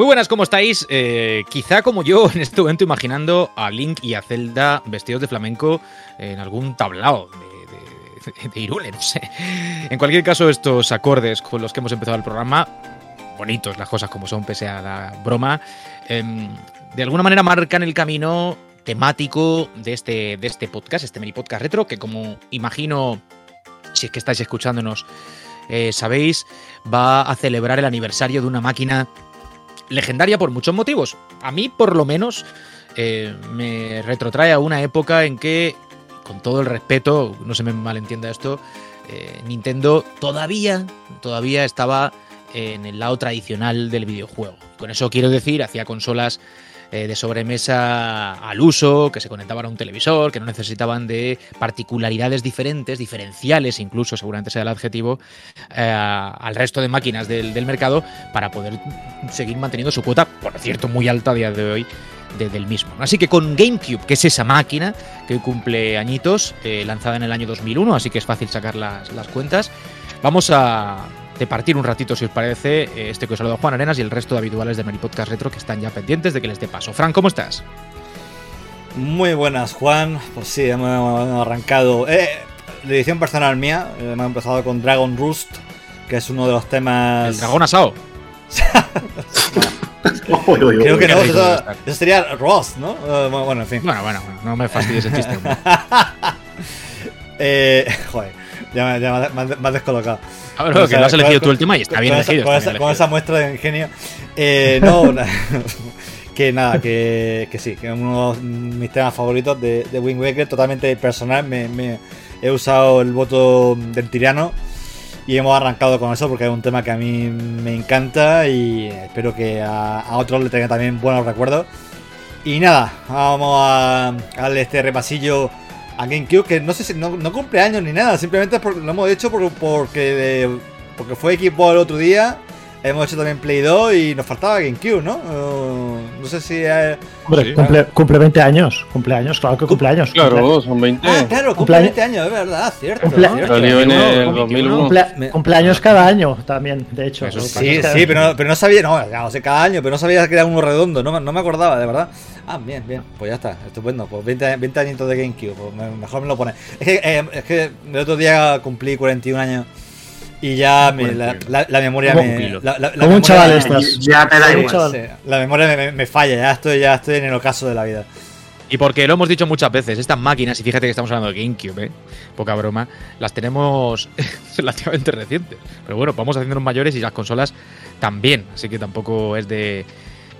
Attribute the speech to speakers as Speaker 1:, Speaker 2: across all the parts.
Speaker 1: Muy buenas, ¿cómo estáis? Eh, quizá como yo en este momento imaginando a Link y a Zelda vestidos de flamenco en algún tablao de, de, de Irule, no sé. En cualquier caso, estos acordes con los que hemos empezado el programa, bonitos las cosas como son, pese a la broma, eh, de alguna manera marcan el camino temático de este, de este podcast, este mini podcast retro, que como imagino, si es que estáis escuchándonos, eh, sabéis, va a celebrar el aniversario de una máquina legendaria por muchos motivos. A mí, por lo menos, eh, me retrotrae a una época en que, con todo el respeto, no se me malentienda esto, eh, Nintendo todavía, todavía estaba en el lado tradicional del videojuego. Con eso quiero decir, hacía consolas eh, de sobremesa al uso, que se conectaban a un televisor, que no necesitaban de particularidades diferentes, diferenciales incluso, seguramente sea el adjetivo, eh, al resto de máquinas del, del, mercado para poder seguir manteniendo su cuota, por cierto, muy alta a día de hoy. De, del mismo. Así que con GameCube, que es esa máquina que cumple añitos, eh, lanzada en el año 2001, así que es fácil sacar las, las cuentas, vamos a, de partir un ratito, si os parece, este que os saluda Juan Arenas y el resto de habituales de Mari Podcast Retro que están ya pendientes de que les dé paso. Fran, ¿cómo estás?
Speaker 2: Muy buenas, Juan. Pues sí, hemos arrancado. Eh, de edición personal mía, hemos empezado con Dragon Roost, que es uno de los temas.
Speaker 1: El dragón asado.
Speaker 2: Creo que no, eso, eso, sería Ross, ¿no? Uh, bueno, en fin.
Speaker 1: Bueno, bueno, bueno, no me fastidies el chiste.
Speaker 2: eh, joder, ya, me, ya me, me has descolocado.
Speaker 1: A ver, que lo has elegido tú el tema y está bien
Speaker 2: con
Speaker 1: elegido.
Speaker 2: Esa, con, esa, con esa muestra de ingenio. Eh, no, que nada, que, que sí, que es uno de mis temas favoritos de, de Wind Waker, totalmente personal. Me, me, he usado el voto del tirano y hemos arrancado con eso porque es un tema que a mí me encanta y espero que a, a otros le traiga también buenos recuerdos. Y nada, vamos a, a darle este repasillo a GameCube, que no sé si no, no cumple años ni nada, simplemente por, lo hemos hecho por, porque, de, porque fue equipo el otro día. Hemos hecho también Play 2 y nos faltaba GameCube, ¿no? Uh, no sé si. Es...
Speaker 3: Hombre, sí, cumple, cumple, 20 años. Cumpleaños, claro que cumple años.
Speaker 4: Claro,
Speaker 3: cumple...
Speaker 4: son 20.
Speaker 2: Ah, claro, cumple 20 años, es verdad, cierto.
Speaker 3: Cumple...
Speaker 2: cierto.
Speaker 4: Salió en el 2001.
Speaker 3: Cumple... Cumpleaños cada año también, de hecho.
Speaker 2: Eso sí, sí, pero no, pero no sabía, no, ya no sé, cada año, pero no sabía que era uno redondo, no, no me acordaba, de verdad. Ah, bien, bien, pues ya está, estupendo. Pues 20, 20 añitos de GameCube, pues me, mejor me lo pone. Es que, eh, es que el otro día cumplí 41 años. Y ya me, la, la, la, memoria me. La, la,
Speaker 3: Como un chaval estás.
Speaker 5: Ya te da igual.
Speaker 2: Sí, la memoria me, me, falla, ya estoy, ya estoy en el ocaso de la vida.
Speaker 1: Y porque lo hemos dicho muchas veces, estas máquinas, y fíjate que estamos hablando de GameCube, ¿eh? poca broma, las tenemos relativamente recientes. Pero bueno, vamos haciéndonos mayores y las consolas también. Así que tampoco es de.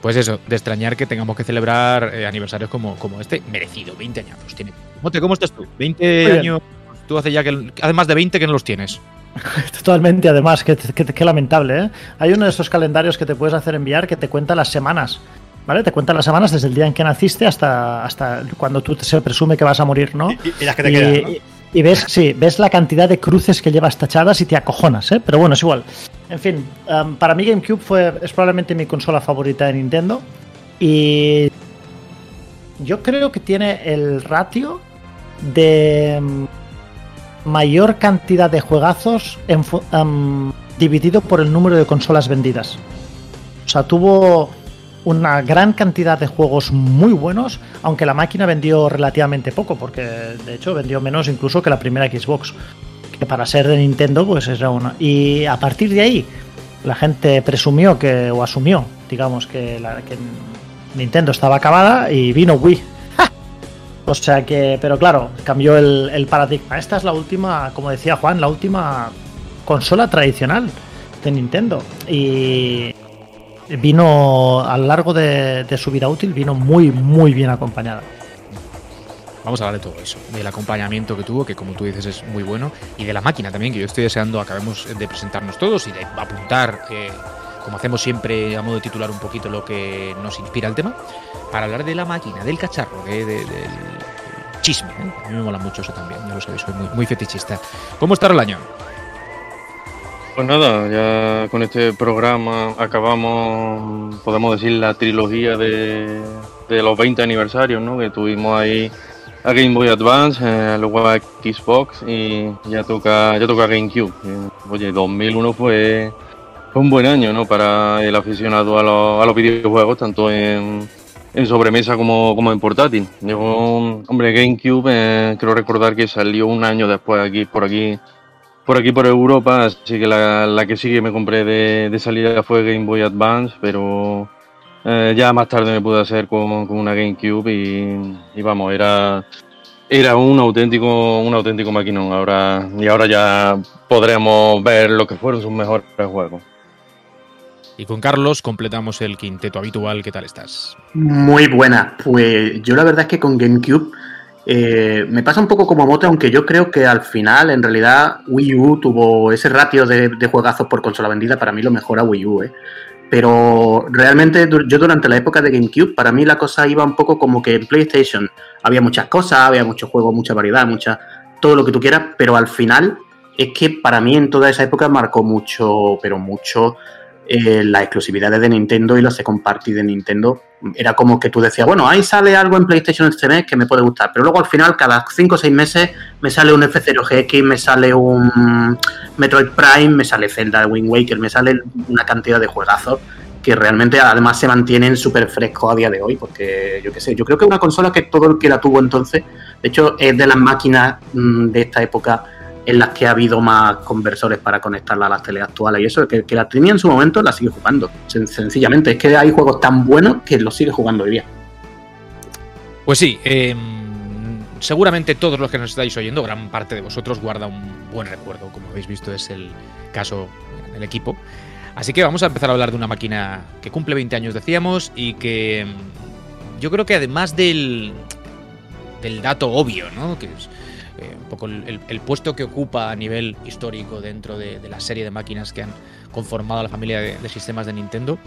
Speaker 1: Pues eso, de extrañar que tengamos que celebrar eh, aniversarios como, como este, merecido, 20 años. Tiene. Mote, ¿cómo estás tú? 20 años. Tú hace ya que. Hace más de 20 que no los tienes.
Speaker 3: Totalmente, además, qué que, que, lamentable, ¿eh? Hay uno de esos calendarios que te puedes hacer enviar que te cuenta las semanas, ¿vale? Te cuenta las semanas desde el día en que naciste hasta, hasta cuando tú se presume que vas a morir, ¿no?
Speaker 2: Y, y las que te y, quedan, ¿no?
Speaker 3: Y, ves, sí, ves la cantidad de cruces que llevas tachadas y te acojonas, ¿eh? Pero bueno, es igual. En fin, um, para mí GameCube fue, es probablemente mi consola favorita de Nintendo y yo creo que tiene el ratio de um, mayor cantidad de juegazos um, dividido por el número de consolas vendidas. O sea, tuvo una gran cantidad de juegos muy buenos, aunque la máquina vendió relativamente poco, porque de hecho vendió menos incluso que la primera Xbox, que para ser de Nintendo pues era una. Y a partir de ahí la gente presumió que o asumió, digamos que, la, Nintendo estaba acabada y vino Wii. O sea que, pero claro, cambió el, paradigma. Esta es la última, como decía Juan, la última consola tradicional de Nintendo. Y vino a lo largo de, su vida útil, vino muy, muy bien acompañada.
Speaker 1: Vamos a hablar de todo eso, del acompañamiento que tuvo, que como tú dices es muy bueno, y de la máquina también, que yo estoy deseando acabemos de presentarnos todos y de apuntar, eh, como hacemos siempre a modo de titular un poquito lo que nos inspira el tema, para hablar de la máquina, del cacharro, de, de, del chisme. ¿eh? A mí me mola mucho eso también, ya lo sabéis, soy muy, muy fetichista. ¿Cómo está el año?
Speaker 4: Pues nada, ya con este programa acabamos, podemos decir, la trilogía de, de los 20 aniversarios, ¿no? Que tuvimos ahí a Game Boy Advance, eh, luego a Xbox y ya toca, ya toca GameCube. Oye, 2001 fue fue un buen año, ¿no? Para el aficionado a los, a los videojuegos, tanto en, en sobremesa como, como en portátil. Llegó, hombre, GameCube, eh, creo recordar que salió un año después aquí, por aquí, por aquí por Europa, así que la, la que sí que me compré de, de salida fue Game Boy Advance, pero eh, ya más tarde me pude hacer con, con una GameCube y, y, vamos, era, era un auténtico, un auténtico maquinón. Ahora, y ahora ya podremos ver lo que fueron sus mejores juegos.
Speaker 1: Y con Carlos completamos el quinteto habitual. ¿Qué tal estás?
Speaker 5: Muy buena. Pues yo la verdad es que con GameCube eh, me pasa un poco como Mote, aunque yo creo que al final, en realidad, Wii U tuvo ese ratio de, juegazos por consola vendida. Para mí lo mejor a Wii U, ¿eh? Pero realmente yo durante la época de GameCube, para mí la cosa iba un poco como que en PlayStation había muchas cosas, había muchos juegos, mucha variedad, mucha todo lo que tú quieras, pero al final es que para mí en toda esa época marcó mucho, pero mucho eh, las exclusividades de Nintendo y los second party de Nintendo. Era como que tú decías, bueno, ahí sale algo en PlayStation este mes que me puede gustar, pero luego al final, cada 5 o 6 meses, me sale un F0GX, me sale un Metroid Prime, me sale Zelda Wind Waker, me sale una cantidad de juegazos que realmente además se mantienen súper frescos a día de hoy, porque yo qué sé, yo creo que una consola que todo el que la tuvo entonces, de hecho es de las máquinas mm, de esta época en las que ha habido más conversores para conectarla a las teles actuales. Y eso, que, que la tenía en su momento, la sigue jugando. Sen sencillamente, es que hay juegos tan buenos que los sigue jugando hoy día.
Speaker 1: Pues sí, eh, seguramente todos los que nos estáis oyendo, gran parte de vosotros guarda un buen recuerdo. Como habéis visto, es el caso en el equipo. Así que vamos a empezar a hablar de una máquina que cumple 20 años, decíamos, y que yo creo que además del, del dato obvio, ¿no? Que eh, un poco el, el, puesto que ocupa a nivel histórico dentro de, de, la serie de máquinas que han conformado la familia de, de, sistemas de Nintendo,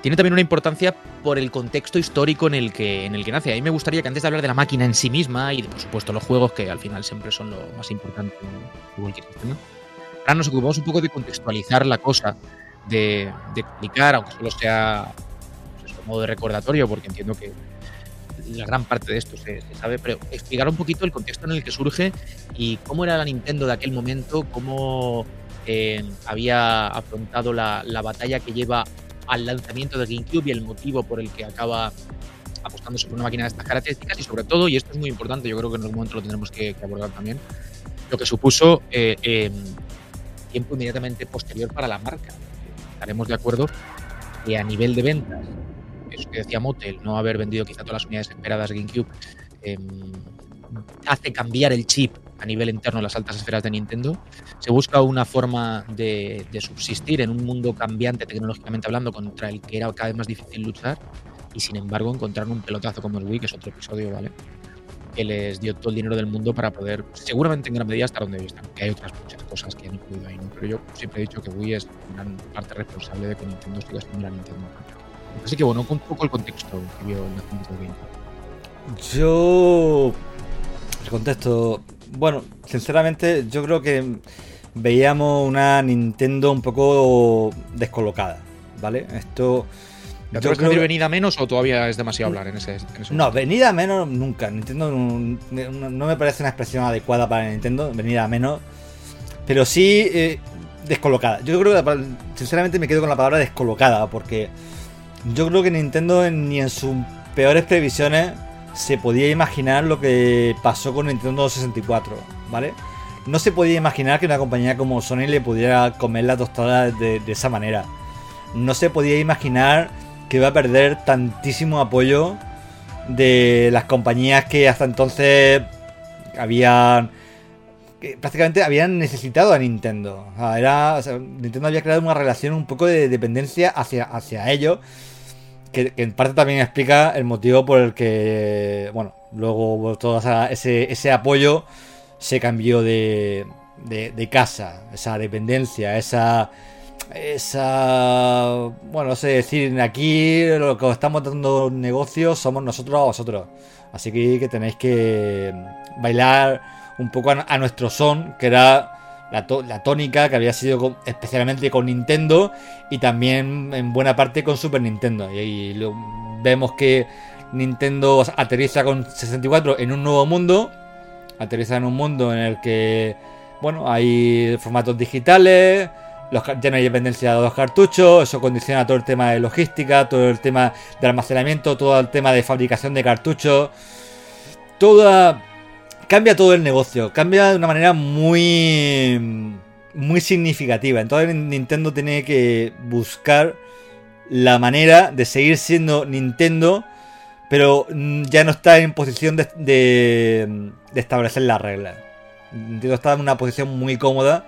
Speaker 1: tiene también una importancia por el contexto histórico en el que, en el que nace. A mí me gustaría que antes de hablar de la máquina en sí misma y de, por supuesto, los juegos, que al final siempre son lo más importante en cualquier sistema, ahora nos ocupamos un poco de contextualizar la cosa, de, de explicar, aunque solo sea pues modo de recordatorio, porque entiendo que la gran parte de esto se, se, sabe, pero explicar un poquito el contexto en el que surge y cómo era la Nintendo de aquel momento, cómo eh, había afrontado la, la, batalla que lleva al lanzamiento de GameCube y el motivo por el que acaba apostándose por una máquina de estas características y sobre todo, y esto es muy importante, yo creo que en algún momento lo tendremos que, que abordar también, lo que supuso eh, eh, tiempo inmediatamente posterior para la marca. Estaremos de acuerdo que a nivel de ventas eso que decía Motel, no haber vendido quizá todas las unidades esperadas GameCube, eh, hace cambiar el chip a nivel interno en las altas esferas de Nintendo. Se busca una forma de, subsistir en un mundo cambiante tecnológicamente hablando contra el que era cada vez más difícil luchar y sin embargo encontrar un pelotazo como el Wii, que es otro episodio, ¿vale? Que les dio todo el dinero del mundo para poder, seguramente en gran medida, estar donde están. Que hay otras muchas cosas que han podido ahí, ¿no? Pero yo siempre he dicho que Wii es gran parte responsable de que Nintendo siga siendo la Nintendo. Así que bueno, un poco el contexto que vio el nacimiento de Game.
Speaker 2: Yo. El contexto. Bueno, sinceramente, yo creo que veíamos una Nintendo un poco descolocada, ¿vale? Esto.
Speaker 1: ¿Ya te creo... decir venida menos o todavía es demasiado hablar en ese, en ese
Speaker 2: No, venida menos nunca. Nintendo no, no, me parece una expresión adecuada para Nintendo, venida menos. Pero sí eh, descolocada. Yo creo que sinceramente me quedo con la palabra descolocada porque yo creo que Nintendo ni en sus peores previsiones se podía imaginar lo que pasó con Nintendo 64, ¿vale? No se podía imaginar que una compañía como Sony le pudiera comer la tostada de, esa manera. No se podía imaginar que iba a perder tantísimo apoyo de las compañías que hasta entonces habían que prácticamente habían necesitado a Nintendo. O sea, era, o sea, Nintendo había creado una relación un poco de dependencia hacia, hacia ellos que, en parte también explica el motivo por el que, bueno, luego todo ese, ese apoyo se cambió de, de, casa, esa dependencia, esa, esa, bueno, no sé decir, aquí lo que estamos dando negocios somos nosotros a vosotros, así que, tenéis que bailar un poco a nuestro son, que era la, tónica que había sido especialmente con Nintendo y también en buena parte con Super Nintendo. Y lo, vemos que Nintendo aterriza con 64 en un nuevo mundo, aterriza en un mundo en el que, bueno, hay formatos digitales, ya no hay dependencia de los cartuchos, eso condiciona todo el tema de logística, todo el tema de almacenamiento, todo el tema de fabricación de cartuchos. Toda. Cambia todo el negocio, cambia de una manera muy. muy significativa. Entonces Nintendo tiene que buscar la manera de seguir siendo Nintendo, pero ya no está en posición de, de, establecer las reglas. Nintendo está en una posición muy cómoda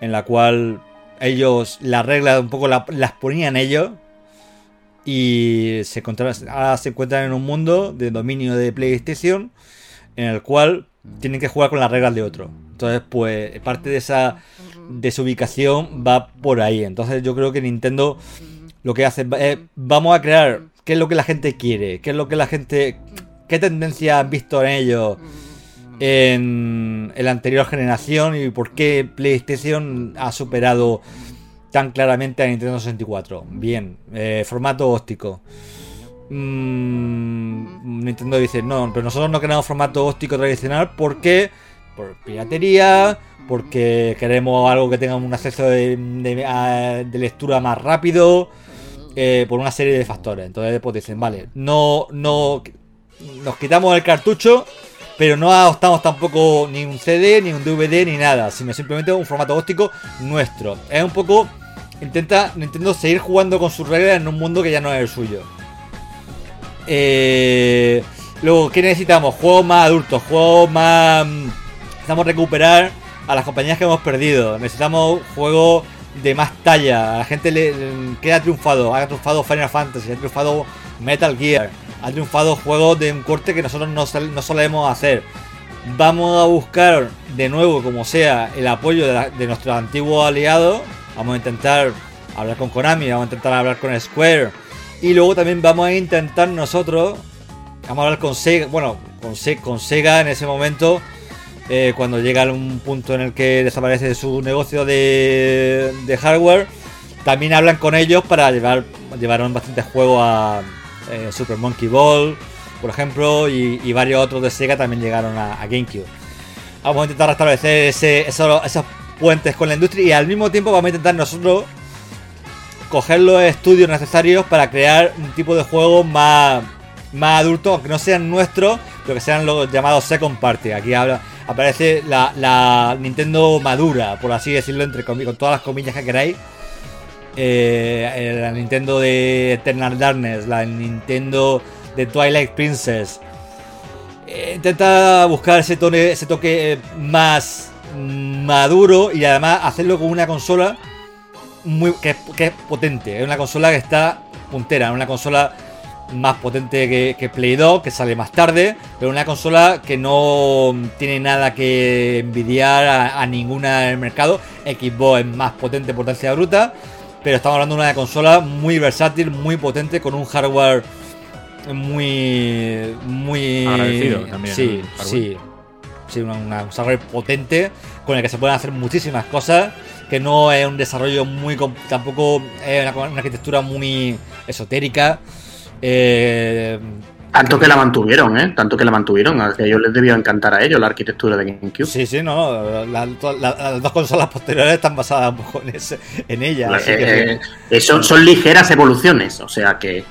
Speaker 2: en la cual ellos las reglas un poco las ponían ellos y se ahora se encuentran en un mundo de dominio de PlayStation en el cual tienen que jugar con las reglas de otro. Entonces, pues parte de esa desubicación va por ahí. Entonces, yo creo que Nintendo lo que hace es vamos a crear qué es lo que la gente quiere, qué es lo que la gente qué tendencia han visto en ellos en, la anterior generación y por qué PlayStation ha superado tan claramente a Nintendo 64. Bien, eh, formato óptico. Mm, Nintendo dice, no, pero nosotros no queremos formato óptico tradicional porque por piratería, porque queremos algo que tenga un acceso de, lectura más rápido, eh, por una serie de factores. Entonces pues dicen, vale, no, no, nos quitamos el cartucho pero no adoptamos tampoco ni un CD, ni un DVD, ni nada, sino simplemente un formato óptico nuestro. Es un poco. Intenta Nintendo seguir jugando con sus reglas en un mundo que ya no es el suyo. Eh, luego, ¿qué necesitamos? Juegos más adultos, juegos más. Mm, necesitamos recuperar a las compañías que hemos perdido. Necesitamos juegos de más talla. A la gente le, queda triunfado. Ha triunfado Final Fantasy, ha triunfado Metal Gear ha triunfado juegos de un corte que nosotros no, solemos hacer. Vamos a buscar de nuevo, como sea, el apoyo de nuestros antiguos aliados. Vamos a intentar hablar con Konami, vamos a intentar hablar con Square. Y luego también vamos a intentar nosotros, vamos a hablar con Sega, bueno, con, Sega en ese momento, eh, cuando llega a un punto en el que desaparece su negocio de, hardware. También hablan con ellos para llevar, llevar bastante juego a, eh, Super Monkey Ball, por ejemplo, y, varios otros de Sega también llegaron a, GameCube. Vamos a intentar restablecer ese, esos, puentes con la industria y al mismo tiempo vamos a intentar nosotros coger los estudios necesarios para crear un tipo de juego más, más adulto, aunque no sean nuestros, pero que sean los llamados second party. Aquí habla, aparece la, Nintendo madura, por así decirlo, entre con todas las comillas que queráis eh, la Nintendo de Eternal Darkness, la Nintendo de Twilight Princess. Eh, intenta buscar ese, ese toque más maduro y además hacerlo con una consola muy, que, es potente. Es una consola que está puntera, una consola más potente que, Play 2, que sale más tarde, pero una consola que no tiene nada que envidiar a, a ninguna en el mercado. Xbox es más potente, potencia bruta. Pero estamos hablando de una consola muy versátil, muy potente, con un hardware muy. muy.
Speaker 1: Agradecido también.
Speaker 2: Sí, sí. Sí, un hardware potente con el que se pueden hacer muchísimas cosas. Que no es un desarrollo muy. tampoco es una, una arquitectura muy esotérica. Eh,
Speaker 5: tanto que la mantuvieron, ¿eh? Tanto que la mantuvieron. A ellos les debió encantar a ellos la arquitectura de GameCube.
Speaker 2: Sí, sí, no. las dos consolas posteriores están basadas un poco en, ese, en ella.
Speaker 5: Eh, eh, son, ligeras evoluciones, o sea que.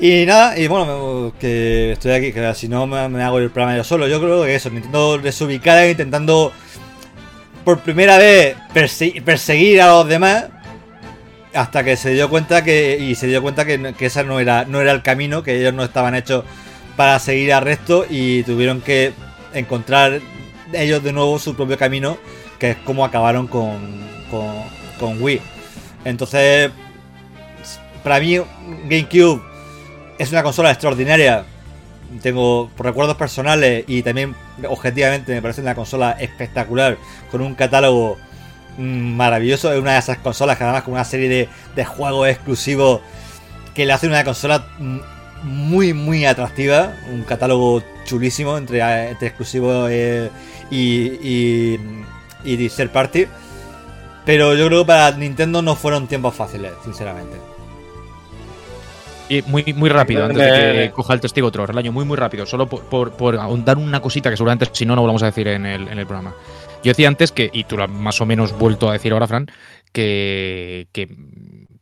Speaker 2: Y nada, y bueno, que estoy aquí, que si no me, hago el programa yo solo. Yo creo que eso, intentando desubicar, intentando por primera vez perseguir a los demás hasta que se dio cuenta que y se dio cuenta que, que esa no era no era el camino que ellos no estaban hechos para seguir al resto y tuvieron que encontrar ellos de nuevo su propio camino que es como acabaron con, con, con Wii. Entonces para mí GameCube es una consola extraordinaria. Tengo recuerdos personales y también objetivamente me parece una consola espectacular con un catálogo maravilloso. Es una de esas consolas que además con una serie de, juegos exclusivos que le hacen una consola muy, muy atractiva. Un catálogo chulísimo entre, entre exclusivos eh, y, y, y third party. Pero yo creo que para Nintendo no fueron tiempos fáciles, sinceramente.
Speaker 1: Y muy, muy rápido, antes de que coja el testigo otro, el año muy, muy rápido, solo por, por, por ahondar una cosita que seguramente si no, no lo vamos a decir en el, en el programa. Yo decía antes que, y tú lo has más o menos vuelto a decir ahora, Fran, que, que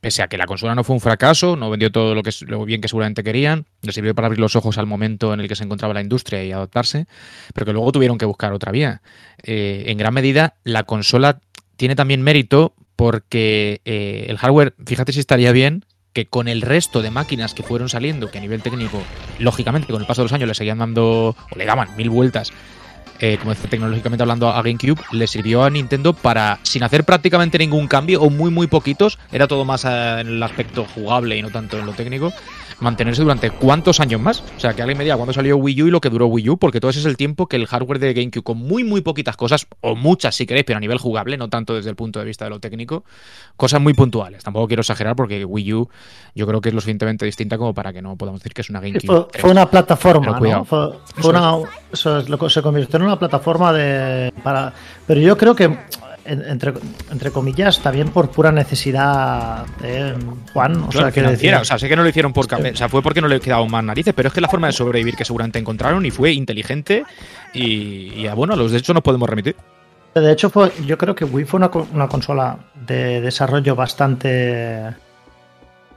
Speaker 1: pese a que la consola no fue un fracaso, no vendió todo lo, que, lo bien que seguramente querían, le sirvió para abrir los ojos al momento en el que se encontraba la industria y adaptarse, pero que luego tuvieron que buscar otra vía. Eh, en gran medida, la consola tiene también mérito porque eh, el hardware, fíjate si estaría bien, que con el resto de máquinas que fueron saliendo, que a nivel técnico, lógicamente, con el paso de los años le seguían dando, o le daban mil vueltas eh, como decía, tecnológicamente hablando, a GameCube, le sirvió a Nintendo para, sin hacer prácticamente ningún cambio, o muy, muy poquitos, era todo más eh, en el aspecto jugable y no tanto en lo técnico, mantenerse durante cuántos años más. O sea, que alguien me diga cuándo salió Wii U y lo que duró Wii U, porque todo ese es el tiempo que el hardware de GameCube, con muy, muy poquitas cosas, o muchas si queréis, pero a nivel jugable, no tanto desde el punto de vista de lo técnico, cosas muy puntuales. Tampoco quiero exagerar porque Wii U yo creo que es lo suficientemente distinta como para que no podamos decir que es una GameCube.
Speaker 3: Fue, una plataforma, ¿no? Fue, una, se convirtió en una plataforma de. Para, pero yo creo que entre, entre comillas, también por pura necesidad de Juan. O sea, que
Speaker 1: o sea, sé que no lo hicieron por o sea, fue porque no le quedaban más narices, pero es que la forma de sobrevivir que seguramente encontraron y fue inteligente y, bueno, a los de hecho nos podemos remitir.
Speaker 3: De hecho, fue, yo creo que Wii fue una, una consola de desarrollo bastante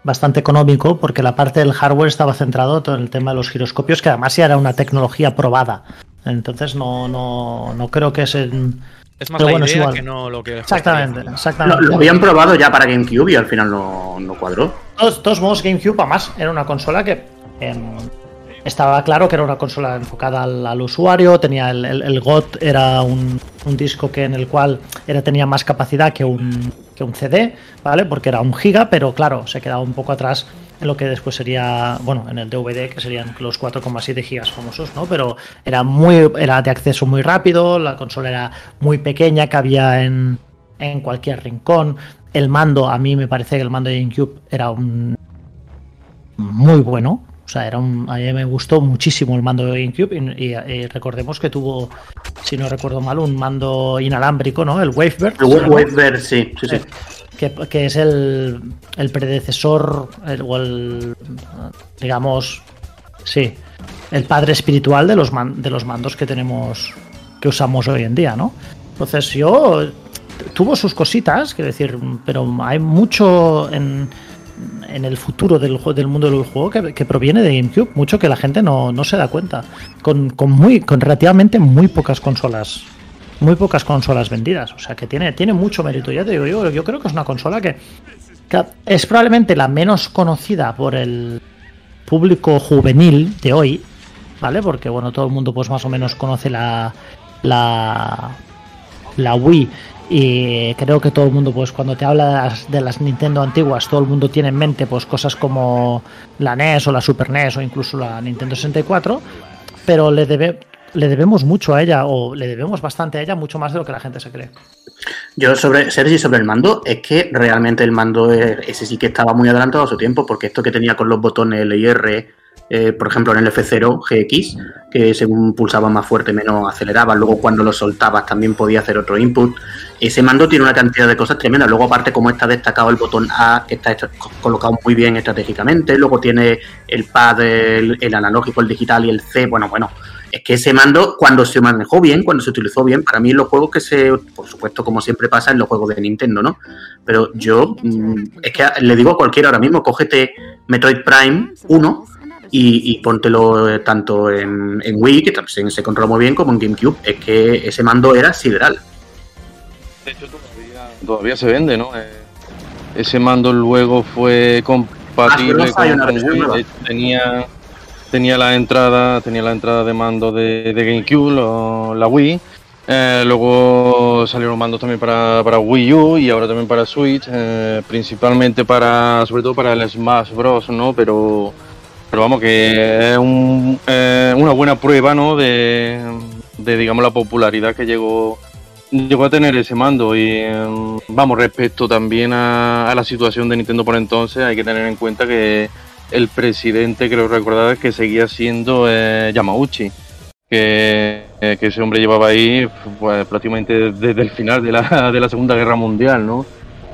Speaker 3: bastante económico porque la parte del hardware estaba centrado en el tema de los giroscopios, que además ya era una tecnología probada. Entonces no, no, no creo que es en,
Speaker 1: es más la bueno, idea que no lo que.
Speaker 3: Exactamente, exactamente.
Speaker 5: Lo, habían probado ya para GameCube y al final no, no cuadró.
Speaker 3: De todos modos, GameCube, además, era una consola que em, estaba claro que era una consola enfocada al, usuario. Tenía el, el, GOT, era un, un, disco que en el cual era, tenía más capacidad que un, que un CD, ¿vale? Porque era un giga, pero claro, se quedaba un poco atrás lo que después sería, bueno, en el DVD, que serían los 4,7 gigas famosos, ¿no? Pero era muy, era de acceso muy rápido, la consola era muy pequeña, cabía en, en cualquier rincón. El mando, a mí me parece que el mando de GameCube era un muy bueno. O sea, era un, a mí me gustó muchísimo el mando de GameCube y, recordemos que tuvo, si no recuerdo mal, un mando inalámbrico, ¿no? El Wavebird.
Speaker 5: El Wavebird, sí, sí, sí.
Speaker 3: Que, es el, el predecesor, o el, digamos, sí, el padre espiritual de los, de los mandos que tenemos, que usamos hoy en día, ¿no? Entonces yo, tuvo sus cositas, quiero decir, pero hay mucho en, en el futuro del, del mundo del juego que, proviene de GameCube, mucho que la gente no, no se da cuenta, con, con, muy, con relativamente muy pocas consolas muy pocas consolas vendidas. O sea que tiene, tiene mucho mérito. Ya te digo, yo, yo creo que es una consola que, es probablemente la menos conocida por el público juvenil de hoy, ¿vale? Porque bueno, todo el mundo pues más o menos conoce la, la, la Wii y creo que todo el mundo pues cuando te hablas de las Nintendo antiguas todo el mundo tiene en mente pues cosas como la NES o la Super NES o incluso la Nintendo 64 pero le debe le debemos mucho a ella, o le debemos bastante a ella, mucho más de lo que la gente se cree.
Speaker 5: Yo sobre Sergi sobre el mando, es que realmente el mando ese sí que estaba muy adelantado a su tiempo, porque esto que tenía con los botones L y R, eh, por ejemplo en el F0 GX, que según pulsaba más fuerte menos aceleraba, luego cuando lo soltabas también podía hacer otro input. Ese mando tiene una cantidad de cosas tremendas, luego aparte como está destacado el botón A, que está colocado muy bien estratégicamente, luego tiene el pad, el analógico, el digital y el C, bueno, bueno, es que ese mando, cuando se manejó bien, cuando se utilizó bien, para mí los juegos que se, por supuesto, como siempre pasa en los juegos de Nintendo, ¿no? Pero yo, mm, es que le digo a cualquiera ahora mismo, cógete Metroid Prime 1 y, y póntelo eh, tanto en, Wii, que también se controla muy bien, como en GameCube. Es que ese mando era sideral.
Speaker 4: De hecho, todavía, se vende, ¿no? Eh, ese mando luego fue compatible ah, con, Wii. Tenía tenía la entrada, tenía la entrada de mando de, GameCube, la Wii. Eh, luego salieron mandos también para, Wii U y ahora también para Switch, eh, principalmente para, sobre todo para el Smash Bros, ¿no? Pero, pero vamos que es una buena prueba, ¿no? De, digamos la popularidad que llegó llegó a tener ese mando y vamos respecto también a la situación de Nintendo por entonces hay que tener en cuenta que el presidente, creo recordar, que seguía siendo eh, Yamauchi, que, eh, ese hombre llevaba ahí pues, prácticamente desde el final de la, de la Segunda Guerra Mundial, ¿no?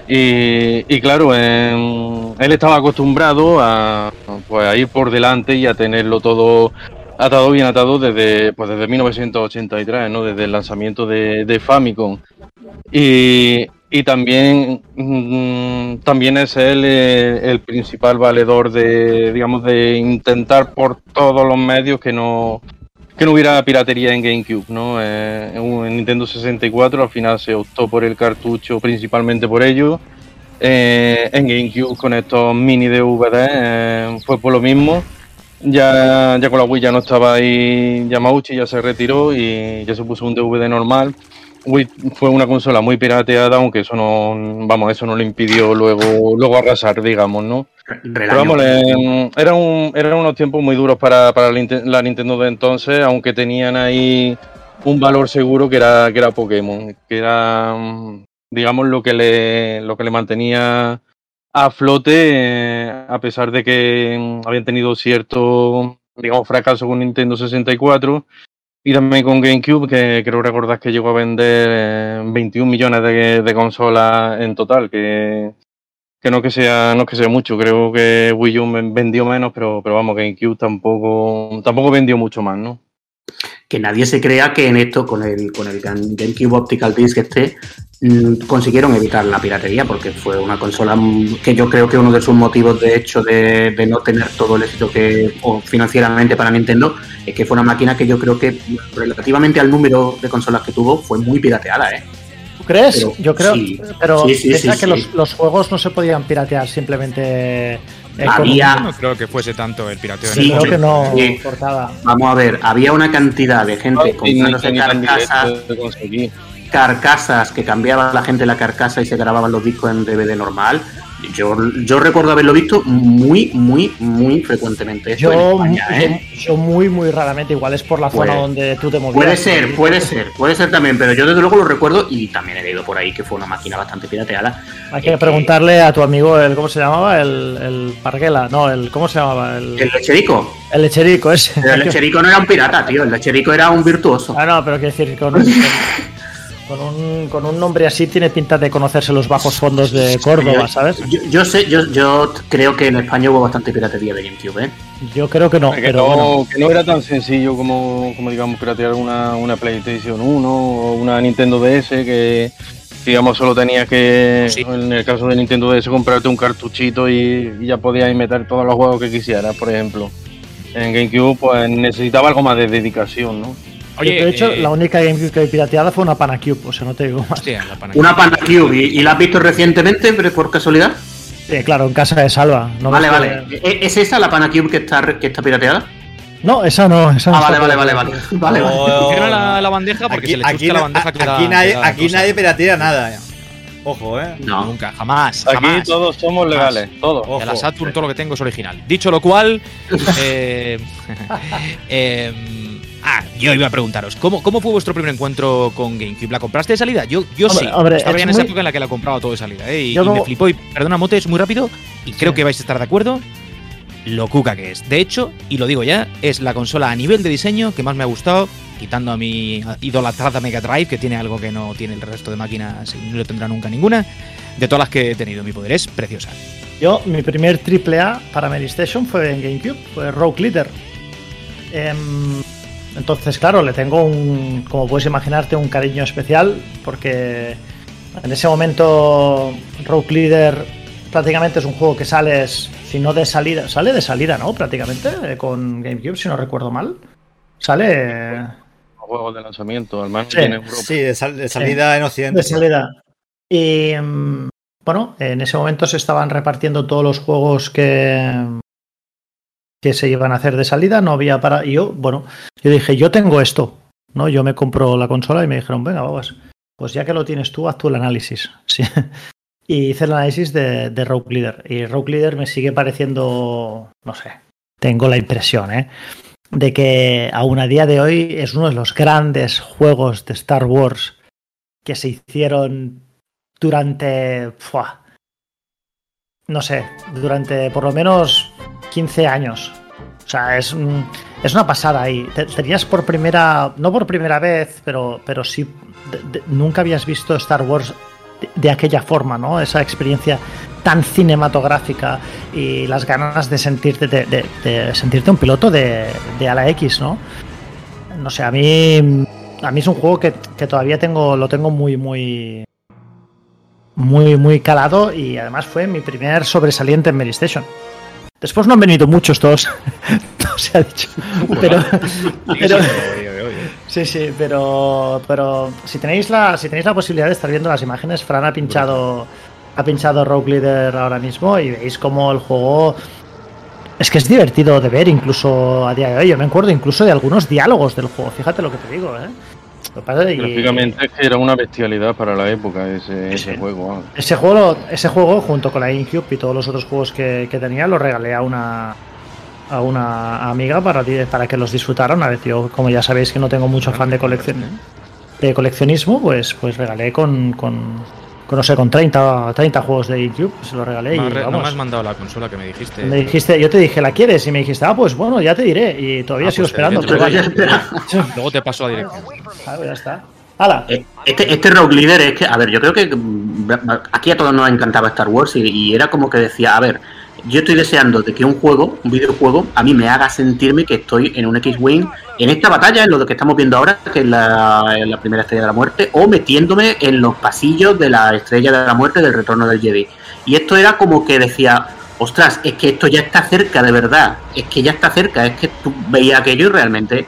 Speaker 4: Y, y claro, él estaba acostumbrado a, pues, a ir por delante y a tenerlo todo atado bien atado desde pues desde 1983, ¿no? Desde el lanzamiento de, de Famicom. Y, y también, mm, también es él eh, el principal valedor de, digamos, de intentar por todos los medios que no, que no hubiera piratería en GameCube, ¿no? Eh, en Nintendo 64 al final se optó por el cartucho principalmente por ello. Eh, en GameCube con estos mini DVD fue por lo mismo. Ya, ya con la Wii ya no estaba ahí Yamauchi, ya se retiró y ya se puso un DVD normal Wii fue una consola muy pirateada, aunque eso no, vamos, eso no le impidió luego, luego arrasar, digamos, ¿no? Pero vamos, era un, eran unos tiempos muy duros para, la Nintendo de entonces, aunque tenían ahí un valor seguro que era, que era Pokémon, que era, digamos, lo que le, lo que le mantenía a flote, eh, a pesar de que habían tenido cierto, digamos, fracaso con Nintendo 64 y también con GameCube, que creo recordar que llegó a vender 21 eh, millones de, consolas en total, que, que no que sea no que sea mucho, creo que Wii U vendió menos, pero, pero vamos, GameCube tampoco, tampoco vendió mucho más, ¿no?
Speaker 5: Que nadie se crea que en esto, con el, con el GameCube Optical Disc este, Mm, consiguieron evitar la piratería porque fue una consola que yo creo que uno de sus motivos de hecho de, no tener todo el éxito que o financieramente para Nintendo es que fue una máquina que yo creo que relativamente al número de consolas que tuvo fue muy pirateada ¿eh?
Speaker 3: ¿Tú crees? yo creo pero sí, que los, juegos no se podían piratear simplemente
Speaker 1: había no creo que fuese tanto el pirateo
Speaker 3: sí, creo que no importaba.
Speaker 5: vamos a ver había una cantidad de gente comprándose carcasas. carcasas que cambiaba la gente la carcasa y se grababan los discos en DVD normal. Yo, yo recuerdo haberlo visto muy, muy, muy frecuentemente.
Speaker 3: Yo, ¿eh? yo, muy, muy raramente, igual es por la zona donde tú te movías.
Speaker 5: Puede ser, puede ser, puede ser también, pero yo desde luego lo recuerdo y también he leído por ahí que fue una máquina bastante pirateada.
Speaker 3: Hay que preguntarle a tu amigo, el ¿cómo se llamaba? El, el Parguela, no, el ¿cómo se llamaba?
Speaker 5: El, el lecherico.
Speaker 3: El lecherico ese.
Speaker 5: el lecherico no era un pirata, tío, el lecherico era un virtuoso.
Speaker 3: Ah, no, pero quiero decir, con, Con un, con un nombre así tiene pinta de conocerse los bajos fondos de Córdoba, ¿sabes?
Speaker 5: Yo, sé, yo, yo creo que en España hubo bastante piratería de GameCube, ¿eh?
Speaker 3: Yo creo que no,
Speaker 4: pero no, que no era tan sencillo como, como digamos, piratear una, una PlayStation 1 o una Nintendo DS que, digamos, solo tenías que, en el caso de Nintendo DS, comprarte un cartuchito y, y ya podías meter todos los juegos que quisieras, por ejemplo. En GameCube, pues necesitaba algo más de dedicación, ¿no?
Speaker 3: De hecho, eh, la única GameCube que he pirateada fue una Panacube, o sea, no te digo más.
Speaker 5: Una Panacube, ¿y, la has visto recientemente, por casualidad?
Speaker 3: Sí, claro, en casa de Salva.
Speaker 5: vale, vale. ¿E-, ¿Es esa la Panacube que está, que está pirateada?
Speaker 3: No, esa no. Esa
Speaker 5: ah, vale, vale, vale, vale, vale.
Speaker 1: la, la, bandeja porque aquí, se le aquí, la bandeja
Speaker 2: aquí, nadie, aquí nadie piratea nada. Ojo, ¿eh?
Speaker 1: No, nunca, jamás.
Speaker 4: Aquí todos somos legales, todos.
Speaker 1: Ojo. la Saturn todo lo que tengo es original. Dicho lo cual, eh, eh, Ah, yo iba a preguntaros, ¿cómo, ¿cómo fue vuestro primer encuentro con GameCube? ¿La compraste de salida? Yo, yo sí. Estaba en esa época en la que la compraba todo de salida, ¿eh? Y, me flipó. Y, perdona, Mote, es muy rápido y creo que vais a estar de acuerdo. Lo cuca que es. De hecho, y lo digo ya, es la consola a nivel de diseño que más me ha gustado, quitando a mi idolatrada Mega Drive, que tiene algo que no tiene el resto de máquinas y no lo tendrá nunca ninguna. De todas las que he tenido, mi poder es preciosa.
Speaker 3: Yo, mi primer triple A para Station fue en GameCube, fue Rogue Leader. Eh, entonces, claro, le tengo un, como puedes imaginarte, un cariño especial porque en ese momento Rogue Leader prácticamente es un juego que sales, si no de salida, sale de salida, ¿no? Prácticamente, eh, con GameCube, si no recuerdo mal. Sale...
Speaker 4: Juego de lanzamiento, al menos
Speaker 2: sí. de, salida en Occidente.
Speaker 3: De salida. Y mm, bueno, en ese momento se estaban repartiendo todos los juegos que, que se iban a hacer de salida, no había para. Yo, bueno, yo dije, yo tengo esto, ¿no? Yo me compro la consola y me dijeron, venga, vamos, pues ya que lo tienes tú, haz tú el análisis. Sí. Y hice el análisis de, de Rogue Leader. Y Rogue Leader me sigue pareciendo, no sé, tengo la impresión, ¿eh? De que aún a día de hoy es uno de los grandes juegos de Star Wars que se hicieron durante. no sé, durante por lo menos 15 años. O sea, es, es una pasada ahí. Tenías por primera, no por primera vez, pero, pero sí, nunca habías visto Star Wars de, aquella forma, ¿no? Esa experiencia tan cinematográfica y las ganas de sentirte, sentirte un piloto de, de ala X, ¿no? No sé, a mí, a mí es un juego que, que todavía tengo, lo tengo muy, muy, muy, muy calado y además fue mi primer sobresaliente en Mary Station. Después no han venido muchos todos, todo se ha dicho. Pero, pero, sí, sí, pero, pero si tenéis la, si tenéis la posibilidad de estar viendo las imágenes, Fran ha pinchado, ha pinchado Rogue Leader ahora mismo y veis como el juego es que es divertido de ver incluso a día de hoy. Yo me acuerdo incluso de algunos diálogos del juego. Fíjate lo que te digo, ¿eh? Lo que pasa es que-
Speaker 4: Gráficamente es que era una bestialidad para la época ese, juego.
Speaker 3: Ese juego, ese juego junto con la GameCube y todos los otros juegos que, que tenía lo regalé a una a una amiga para, para que los disfrutaran. A ver, yo como ya sabéis que no tengo mucho fan de colección de coleccionismo, pues pues regalé con, con, con, no sé, con 30, 30 juegos de GameCube, se lo regalé
Speaker 1: No,
Speaker 3: y
Speaker 1: no me has mandado la consola que me dijiste.
Speaker 3: me dijiste, yo te dije, ¿la quieres? Y me dijiste, ah, pues bueno, ya te diré. Y todavía
Speaker 1: Ah,
Speaker 3: sigo
Speaker 1: pues,
Speaker 3: esperando.
Speaker 1: de-
Speaker 3: vaya.
Speaker 1: Luego te paso la dirección.
Speaker 3: Claro, ya está. ¡Hala!
Speaker 5: Eh, Este, este Rogue Leader es que, a ver, yo creo que mm, aquí a todos nos encantaba Star Wars y, y era como que decía, a ver, yo estoy deseando de que un juego, un videojuego, a mí me haga sentirme que estoy en un X-Wing, en esta batalla, en lo que estamos viendo ahora, que es la, primera estrella de la muerte, o metiéndome en los pasillos de la estrella de la muerte del retorno del Jedi. Y esto era como que decía, ostras, es que esto ya está cerca de verdad, es que ya está cerca, es que tú veías aquello y realmente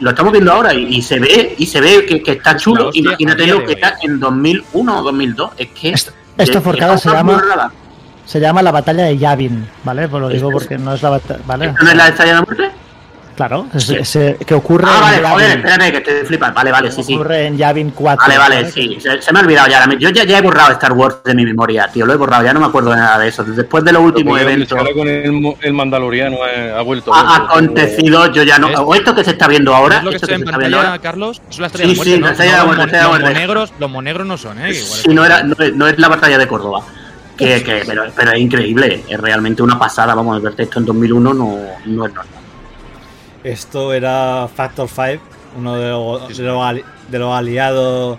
Speaker 5: lo estamos viendo ahora y, y se ve y se ve que, que está chulo.
Speaker 1: hostia,
Speaker 5: Imagínate lo que está en 2001 o 2002. Es que
Speaker 3: Esto- esto
Speaker 5: de-
Speaker 3: forcada
Speaker 5: es
Speaker 3: se llama-. Se llama la batalla de Yavin, ¿vale? Pues lo digo
Speaker 5: es-
Speaker 3: porque no es la batalla. ¿Vale?
Speaker 5: ¿Esto no es la estrella de la muerte?
Speaker 3: Claro, es, ese que ocurre
Speaker 5: Ah, vale,
Speaker 3: en
Speaker 5: joder,
Speaker 3: Yavin.
Speaker 5: espérate, que estoy flipando. Vale, vale, sí, sí.
Speaker 3: Ocurre en Yavin 4.
Speaker 5: Vale, vale,
Speaker 3: ¿vale?
Speaker 5: sí. Se, se me ha olvidado ya. Yo ya, ya he borrado Star Wars de mi memoria, tío. Lo he borrado, ya no me acuerdo de nada de eso. Después de los últimos eventos
Speaker 4: con el, Mandaloriano eh, ha vuelto.
Speaker 5: ha acontecido, yo ya no.
Speaker 1: ¿Es?
Speaker 5: O esto que se está viendo ahora,
Speaker 1: ¿Es lo que
Speaker 5: esto que
Speaker 1: en
Speaker 5: se está viendo ahora.
Speaker 1: Carlos? Es la estrella
Speaker 5: Sí,
Speaker 1: de muerte,
Speaker 5: sí,
Speaker 1: ¿no?
Speaker 5: la estrella de la
Speaker 1: No,
Speaker 5: muerte,
Speaker 1: los, monegros, los monegros no son, ¿eh? Igual
Speaker 5: Sí, no, era, no, no es la batalla de Córdoba. Que, que- pero, pero es increíble, es realmente una pasada. Vamos, verte esto en 2001 no, no es normal.
Speaker 2: Esto era Factor 5, uno de los, de los ali- de los aliados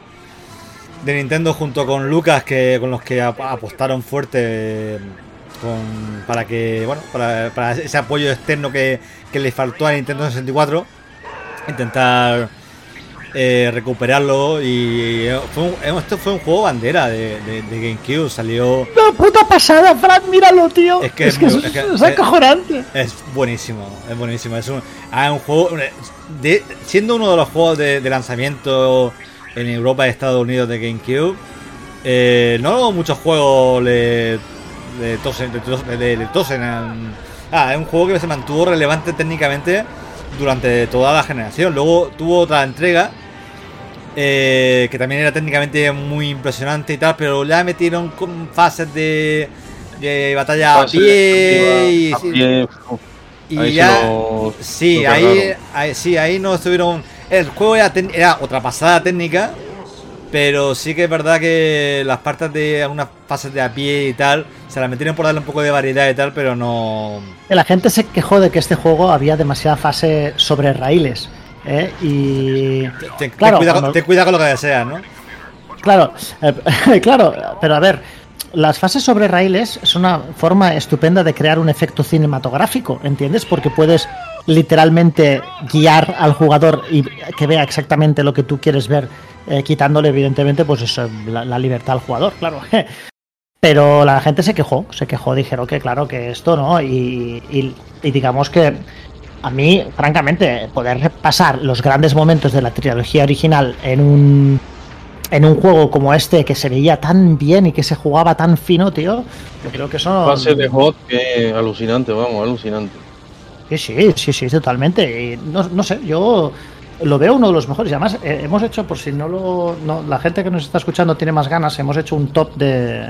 Speaker 2: de Nintendo junto con Lucas, que con los que ap- apostaron fuerte eh, con, para que bueno para, para ese apoyo externo que, que le faltó a Nintendo 64, intentar eh, recuperarlo y eh, fue un- esto fue un juego bandera de, de- de GameCube, salió
Speaker 3: ¡La puta pasada, Fran! ¡Míralo, tío!
Speaker 2: Es que
Speaker 3: es, que
Speaker 2: muy-
Speaker 3: es,
Speaker 2: es que-
Speaker 3: es
Speaker 2: eh,
Speaker 3: acojonante.
Speaker 2: Es buenísimo, es buenísimo. Es un, ah, un juego. de- siendo uno de los juegos de, de lanzamiento en Europa y Estados Unidos de GameCube, eh, no muchos juegos le, le tosen. Le, tos- le- le tosen en- ah, es un juego que se mantuvo relevante técnicamente durante toda la generación. Luego tuvo otra entrega. Eh, que también era técnicamente muy impresionante y tal, pero ya metieron con fases de, de batalla a pie y,
Speaker 4: a pie,
Speaker 2: y ya
Speaker 4: lo-
Speaker 2: sí
Speaker 4: lo
Speaker 2: ahí, sí ahí no estuvieron el juego era, era otra pasada técnica pero sí que es verdad que las partes de algunas fases de a pie y tal se las metieron por darle un poco de variedad y tal pero no
Speaker 3: La gente se quejó de que este juego había demasiada fase sobre raíles. ¿Eh? Y.
Speaker 2: ten, ten
Speaker 3: Claro,
Speaker 2: cuidado,
Speaker 3: cuando-
Speaker 2: ten cuidado con lo que deseas ¿no?
Speaker 3: Claro, eh, claro, pero a ver, las fases sobre raíles es una forma estupenda de crear un efecto cinematográfico, ¿entiendes? Porque puedes literalmente guiar al jugador y que vea exactamente lo que tú quieres ver, eh, quitándole evidentemente pues eso, la, la libertad al jugador, claro. Pero la gente se quejó, se quejó, dijeron que claro que esto no, y, y- y digamos que a mí, francamente, poder repasar los grandes momentos de la trilogía original en un en un juego como este que se veía tan bien y que se jugaba tan fino, tío, yo creo que eso
Speaker 4: Fase de hot que alucinante, vamos, alucinante.
Speaker 3: Sí, sí, sí, sí, totalmente. Y no, no sé, yo lo veo uno de los mejores. Y además, eh, hemos hecho, por si no lo. no- la gente que nos está escuchando tiene más ganas, hemos hecho un top de.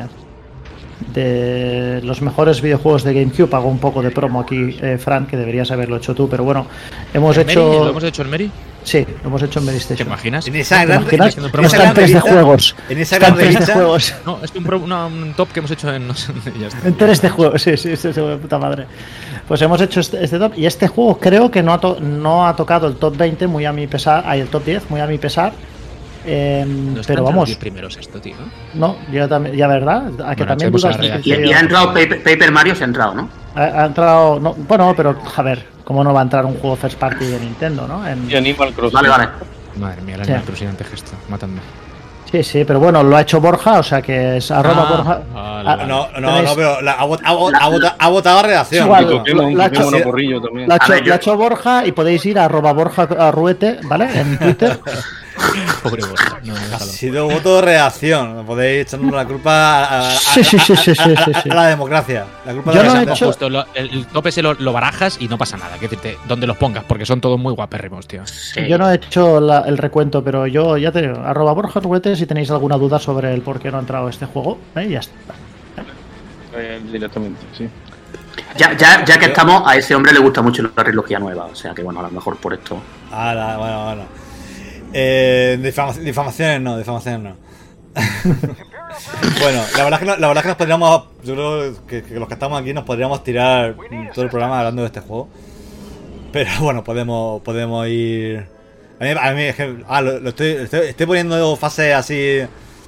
Speaker 3: De los mejores videojuegos de GameCube. Hago un poco de promo aquí, eh, Fran, que deberías haberlo hecho tú, pero bueno, hemos hecho.
Speaker 1: ¿Lo hemos hecho en Mary?
Speaker 3: Sí, lo hemos hecho en Mary
Speaker 1: ¿Te
Speaker 3: Station.
Speaker 1: imaginas?
Speaker 2: en esa
Speaker 3: ¿Te
Speaker 2: gran,
Speaker 3: imaginas?
Speaker 2: en esa gran
Speaker 3: en 3D
Speaker 2: revista-
Speaker 3: juegos.
Speaker 2: en esa gran
Speaker 3: 3D
Speaker 2: revista
Speaker 3: juegos.
Speaker 1: No, es un, pro- una- un top que hemos hecho en. No sé.
Speaker 3: En 3D juegos, sí, sí, sí, sí, de puta madre. Pues hemos hecho este, este top y este juego creo que no ha, to- no ha tocado el top 20 muy a mi pesar, hay el top 10 muy a mi pesar. Eh,
Speaker 1: No
Speaker 3: pero
Speaker 1: los
Speaker 3: vamos,
Speaker 1: primeros esto, tío.
Speaker 3: no, ya, también, ya verdad, a que
Speaker 1: Bueno,
Speaker 3: también dudas
Speaker 5: Y, y ha entrado Paper, Paper Mario, se ha entrado, ¿no?
Speaker 3: ha, ha entrado, no, bueno, pero a ver, cómo no va a entrar un juego first party de Nintendo, ¿no? En-
Speaker 4: Y Animal Crossing.
Speaker 5: Vale, vale.
Speaker 1: Madre mía, el
Speaker 3: Sí.
Speaker 1: Animal Crossing ante gesto. Mátame.
Speaker 3: sí, Sí, sí, pero bueno, lo ha hecho Borja, o sea que es arroba
Speaker 1: Ah,
Speaker 3: Borja.
Speaker 1: vale,
Speaker 3: Ah,
Speaker 1: vale.
Speaker 2: No, no, no, pero la- ha, vot- ha vot- ha vota- ha votado a redacción.
Speaker 3: Igual.
Speaker 4: Porrillo también.
Speaker 3: Lo ha, hecho,
Speaker 5: ver, yo-
Speaker 3: lo ha hecho Borja y podéis ir a arroba Borja Arruete, ¿vale? En Twitter.
Speaker 1: Pobre Borja, no,
Speaker 2: Ha
Speaker 1: déjalo.
Speaker 2: sido voto de redacción. Podéis echarnos la culpa a, la democracia. La culpa
Speaker 3: Yo
Speaker 2: de la
Speaker 3: no he
Speaker 2: democracia.
Speaker 3: hecho-
Speaker 1: Justo, lo- el, el tope se lo, lo barajas y no pasa nada. Que decirte, donde los pongas, porque son todos muy guapérrimos, tío.
Speaker 5: Sí.
Speaker 3: Yo no he hecho la- el recuento, pero yo ya te digo, arroba Borja Arruete si tenéis alguna duda sobre el por qué no ha entrado este juego. ¿eh? Y ya está.
Speaker 4: Eh, directamente, sí.
Speaker 5: Ya, ya, ya que estamos, a ese hombre le gusta mucho la trilogía nueva. O sea que bueno, a lo mejor por esto.
Speaker 2: Ah, la- bueno, bueno. Eh, difama- difamaciones no, difamaciones no. bueno, la verdad, es que no- la verdad es que nos podríamos. Yo creo que, que los que estamos aquí nos podríamos tirar todo el programa hablando de este juego. Pero bueno, podemos, podemos ir. A mí, a mí es que. Ah, lo, lo estoy, estoy, estoy poniendo fases así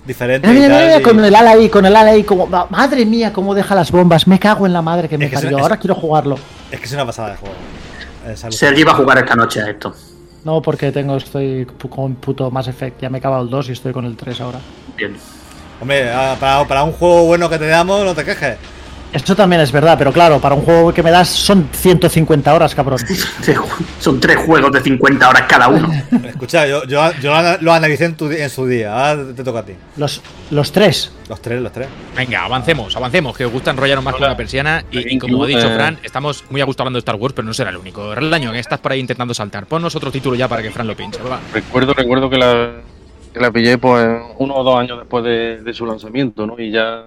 Speaker 2: diferentes.
Speaker 3: Mira, mira, mira,
Speaker 2: y-
Speaker 3: con el ala ahí, con el ala ahí, como. ma- Madre mía, cómo deja las bombas. Me cago en la madre que me
Speaker 2: Es que es-
Speaker 3: parió.
Speaker 2: es-
Speaker 3: Ahora quiero jugarlo.
Speaker 2: Es que es una pasada de juego.
Speaker 5: Sergi va a jugar esta noche a esto.
Speaker 3: No, porque tengo, estoy con puto Mass Effect. Ya me he acabado el 2 y estoy con el 3 ahora.
Speaker 5: Bien.
Speaker 2: Hombre, ah, para, para un juego bueno que te damos, no te quejes.
Speaker 3: Eso también es verdad, pero claro, para un juego que me das son 150 horas, cabrón.
Speaker 5: Son tres juegos de 50 horas cada uno.
Speaker 2: Escucha, yo, yo, yo lo- analicé en, tu, en su día. Ahora te toca a ti.
Speaker 3: Los, los tres.
Speaker 2: Los tres, los tres.
Speaker 1: Venga, avancemos, avancemos, que os gusta enrollaros más que una persiana. Y, y como ha dicho
Speaker 4: Eh.
Speaker 1: Fran, estamos muy a gusto hablando de Star Wars, pero no será el único. Relaño, que estás por ahí intentando saltar. Ponnos otro título ya para que Fran lo pinche. va.
Speaker 4: Recuerdo, recuerdo que la, que la pillé pues uno o dos años después de, de su lanzamiento, ¿no? Y ya,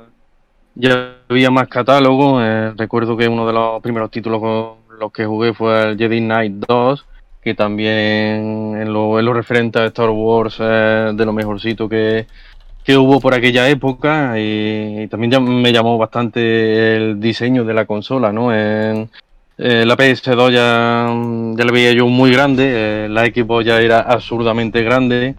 Speaker 4: ya había más catálogo. eh, recuerdo que uno de los primeros títulos con los que jugué fue el Jedi Knight 2, que también en lo, en lo referente a Star Wars eh, de lo mejorcito que, que hubo por aquella época y, también ya me llamó bastante el diseño de la consola, ¿no? En, eh, la PS2 ya, ya la veía yo muy grande, eh, la Xbox ya era absurdamente grande,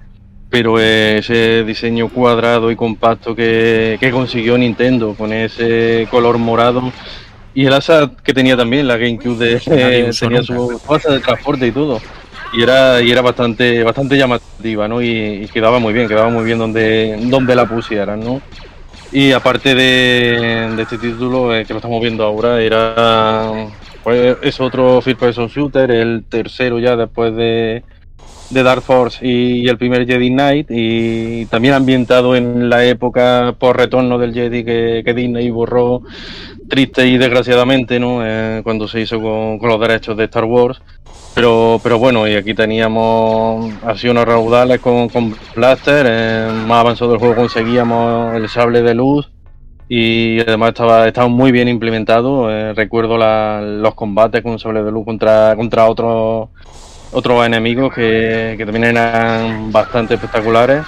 Speaker 4: pero ese diseño cuadrado y compacto que, que consiguió Nintendo con ese color morado y el asa que tenía también la GameCube de, eh, tenía su asa de transporte y todo. Y era y era bastante bastante llamativa no y, y quedaba muy bien quedaba muy bien donde donde la pusieran no y aparte de, de este título eh, que lo estamos viendo ahora era pues, es otro first person shooter el tercero ya después de de Dark Force y, el primer Jedi Knight y también ambientado en la época por retorno del Jedi que, que Disney borró triste y desgraciadamente no Eh, cuando se hizo con, con los derechos de Star Wars. Pero pero bueno y aquí teníamos acciones raudales con, con Blaster eh, más avanzado del juego conseguíamos el sable de luz y además estaba, estaba muy bien implementado. Eh, recuerdo la- los combates con sable de luz contra contra otros otros enemigos que, que también eran bastante espectaculares.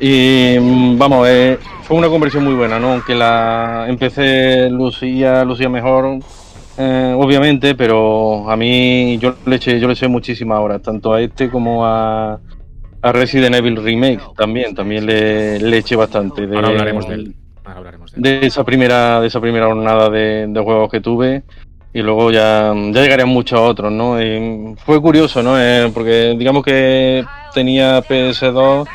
Speaker 4: Y mm, vamos, eh, fue una conversión muy buena, ¿no? Aunque la empecé lucía, lucía mejor, eh, obviamente, pero a mí yo le eché, yo le eché muchísimas horas, tanto a este como a, a Resident Evil Remake también, también le, le eché bastante. De,
Speaker 1: Ahora hablaremos de él. Ahora hablaremos de él.
Speaker 4: de esa primera de esa primera jornada de, de juegos que tuve y luego ya, ya llegarían muchos otros, ¿no? Y fue curioso, ¿no? Eh, porque digamos que tenía PS2